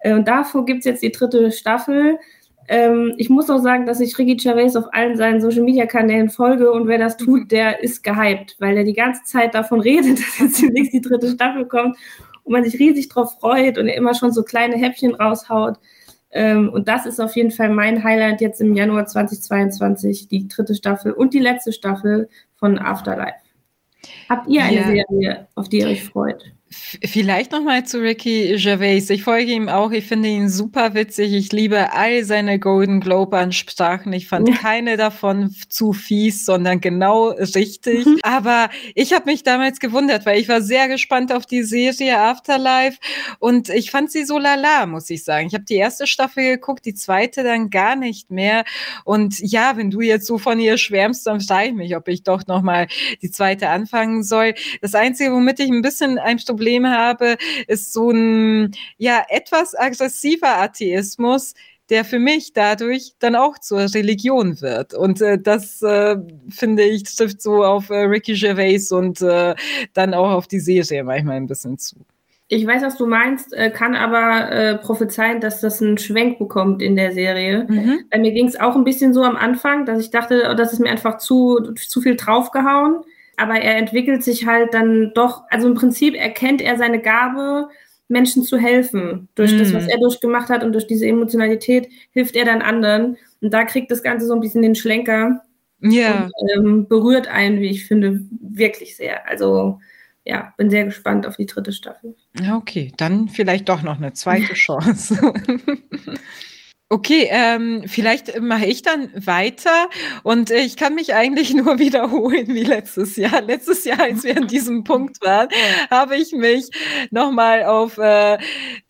Äh, und davor gibt es jetzt die dritte Staffel ähm, ich muss auch sagen, dass ich Ricky Gervais auf allen seinen Social Media Kanälen folge und wer das tut, mhm. der ist gehypt, weil er die ganze Zeit davon redet, dass jetzt demnächst die dritte Staffel kommt und man sich riesig drauf freut und er immer schon so kleine Häppchen raushaut. Ähm, und das ist auf jeden Fall mein Highlight jetzt im Januar 2022, die dritte Staffel und die letzte Staffel von Afterlife. Habt ihr eine ja. Serie, auf die ihr euch freut? Vielleicht nochmal zu Ricky Gervais. Ich folge ihm auch. Ich finde ihn super witzig. Ich liebe all seine Golden Globe Ansprachen. Ich fand ja. keine davon zu fies, sondern genau richtig. Mhm. Aber ich habe mich damals gewundert, weil ich war sehr gespannt auf die Serie Afterlife und ich fand sie so lala, muss ich sagen. Ich habe die erste Staffel geguckt, die zweite dann gar nicht mehr. Und ja, wenn du jetzt so von ihr schwärmst, dann frage ich mich, ob ich doch nochmal die zweite anfangen soll. Das Einzige, womit ich ein bisschen ein Problem habe, ist so ein ja etwas aggressiver Atheismus, der für mich dadurch dann auch zur Religion wird. Und äh, das äh, finde ich trifft so auf äh, Ricky Gervais und äh, dann auch auf die Serie manchmal ein bisschen zu. Ich weiß, was du meinst, äh, kann aber äh, prophezeien, dass das einen Schwenk bekommt in der Serie. Mhm. Bei mir ging es auch ein bisschen so am Anfang, dass ich dachte, das ist mir einfach zu, zu viel draufgehauen aber er entwickelt sich halt dann doch, also im Prinzip erkennt er seine Gabe, Menschen zu helfen. Durch mm. das, was mm. er durchgemacht hat und durch diese Emotionalität hilft er dann anderen. Und da kriegt das Ganze so ein bisschen den Schlenker. Ja. Und, ähm, berührt einen, wie ich finde, wirklich sehr. Also ja, bin sehr gespannt auf die dritte Staffel. Okay, dann vielleicht doch noch eine zweite Chance. Okay, ähm, vielleicht mache ich dann weiter und ich kann mich eigentlich nur wiederholen wie letztes Jahr. Letztes Jahr, als wir an diesem Punkt waren, habe ich mich nochmal auf äh,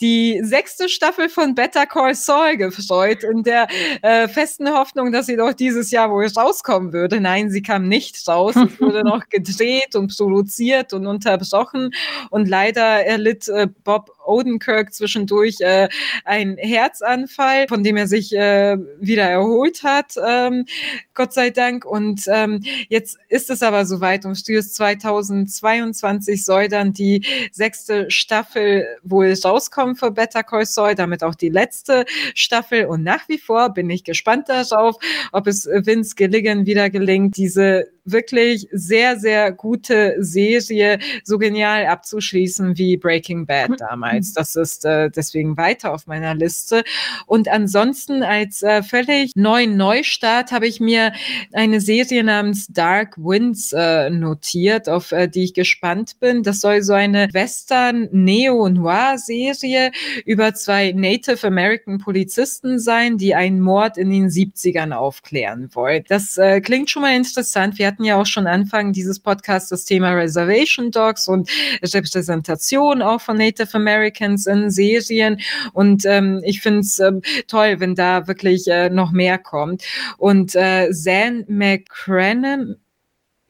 die sechste Staffel von Better Call Saul gefreut, in der äh, festen Hoffnung, dass sie doch dieses Jahr wohl rauskommen würde. Nein, sie kam nicht raus. Es wurde noch gedreht und produziert und unterbrochen und leider erlitt äh, Bob Odenkirk zwischendurch äh, einen Herzanfall, von dem er sich äh, wieder erholt hat, ähm, Gott sei Dank. Und ähm, jetzt ist es aber soweit. Um Studios 2022 soll dann die sechste Staffel wohl rauskommen für Better Call Saul, damit auch die letzte Staffel. Und nach wie vor bin ich gespannt darauf, ob es Vince Gilligan wieder gelingt, diese wirklich sehr, sehr gute Serie so genial abzuschließen wie Breaking Bad damals. Das ist äh, deswegen weiter auf meiner Liste. Und ansonsten als äh, völlig neuen Neustart habe ich mir eine Serie namens Dark Winds äh, notiert, auf äh, die ich gespannt bin. Das soll so eine Western-Neo-Noir-Serie über zwei Native American Polizisten sein, die einen Mord in den 70ern aufklären wollen. Das äh, klingt schon mal interessant. Wir hatten ja auch schon Anfang dieses Podcasts das Thema Reservation Dogs und Repräsentation auch von Native Americans in Serien. Und ähm, ich finde es ähm, toll, wenn da wirklich äh, noch mehr kommt. Und äh, Zan McCrennan,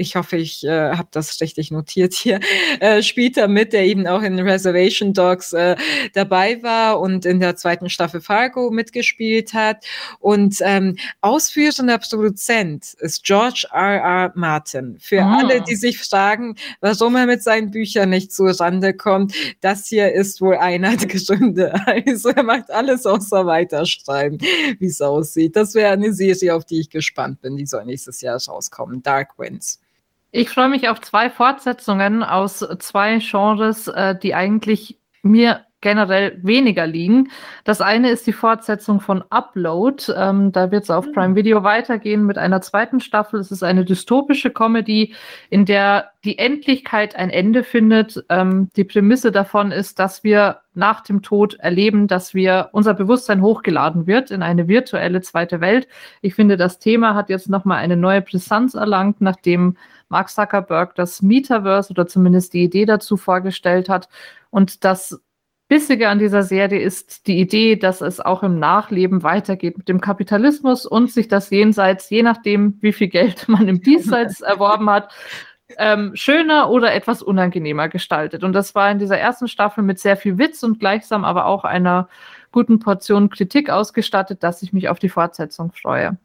ich hoffe, ich äh, habe das richtig notiert hier, äh, spielt da mit, der eben auch in Reservation Dogs äh, dabei war und in der zweiten Staffel Fargo mitgespielt hat. Und ähm, ausführender Produzent ist George R. R. Martin. Für ah. alle, die sich fragen, warum er mit seinen Büchern nicht zu Rande kommt, das hier ist wohl einer der Gründe. Also er macht alles außer weiterschreiben, wie es aussieht. Das wäre eine Serie, auf die ich gespannt bin. Die soll nächstes Jahr rauskommen. Dark Winds. Ich freue mich auf zwei Fortsetzungen aus zwei Genres, äh, die eigentlich mir generell weniger liegen. Das eine ist die Fortsetzung von Upload. Ähm, da wird es auf Prime Video weitergehen mit einer zweiten Staffel. Es ist eine dystopische Comedy, in der die Endlichkeit ein Ende findet. Ähm, die Prämisse davon ist, dass wir nach dem Tod erleben, dass wir unser Bewusstsein hochgeladen wird in eine virtuelle zweite Welt. Ich finde, das Thema hat jetzt nochmal eine neue Brisanz erlangt, nachdem Mark Zuckerberg das Metaverse oder zumindest die Idee dazu vorgestellt hat. Und das Bissige an dieser Serie ist die Idee, dass es auch im Nachleben weitergeht mit dem Kapitalismus und sich das Jenseits, je nachdem, wie viel Geld man im Diesseits erworben hat, ähm, schöner oder etwas unangenehmer gestaltet. Und das war in dieser ersten Staffel mit sehr viel Witz und gleichsam aber auch einer guten Portion Kritik ausgestattet, dass ich mich auf die Fortsetzung freue.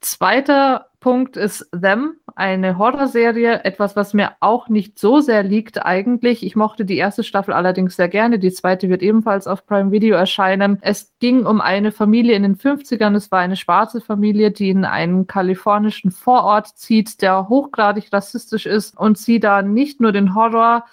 Zweiter Punkt ist Them, eine Horrorserie, etwas, was mir auch nicht so sehr liegt eigentlich. Ich mochte die erste Staffel allerdings sehr gerne. Die zweite wird ebenfalls auf Prime Video erscheinen. Es ging um eine Familie in den 50ern. Es war eine schwarze Familie, die in einen kalifornischen Vorort zieht, der hochgradig rassistisch ist und sie da nicht nur den Horror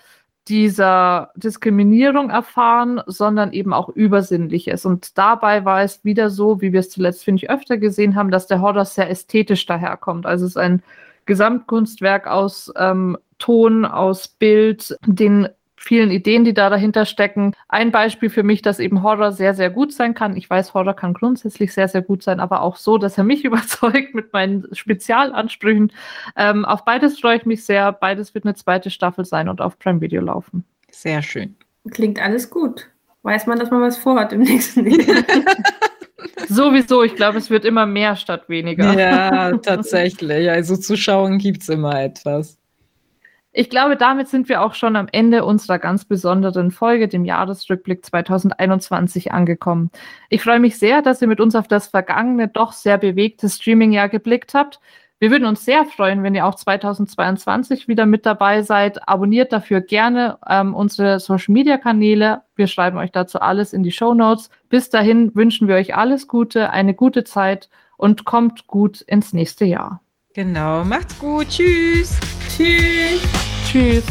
dieser Diskriminierung erfahren, sondern eben auch Übersinnliches. Und dabei war es wieder so, wie wir es zuletzt, finde ich, öfter gesehen haben, dass der Horror sehr ästhetisch daherkommt. Also es ist ein Gesamtkunstwerk aus ähm, Ton, aus Bild, den vielen Ideen, die da dahinter stecken. Ein Beispiel für mich, dass eben Horror sehr, sehr gut sein kann. Ich weiß, Horror kann grundsätzlich sehr, sehr gut sein, aber auch so, dass er mich überzeugt mit meinen Spezialansprüchen. Ähm, auf beides freue ich mich sehr. Beides wird eine zweite Staffel sein und auf Prime Video laufen. Sehr schön. Klingt alles gut. Weiß man, dass man was vorhat im nächsten Jahr. Sowieso, ich glaube, es wird immer mehr statt weniger. Ja, tatsächlich. Also zu schauen gibt es immer etwas. Ich glaube, damit sind wir auch schon am Ende unserer ganz besonderen Folge, dem Jahresrückblick 2021, angekommen. Ich freue mich sehr, dass ihr mit uns auf das vergangene, doch sehr bewegte Streaming-Jahr geblickt habt. Wir würden uns sehr freuen, wenn ihr auch 2022 wieder mit dabei seid. Abonniert dafür gerne ähm, unsere Social-Media-Kanäle. Wir schreiben euch dazu alles in die Show Notes. Bis dahin wünschen wir euch alles Gute, eine gute Zeit und kommt gut ins nächste Jahr. Genau, macht's gut. Tschüss. Tschüss. Tschüss.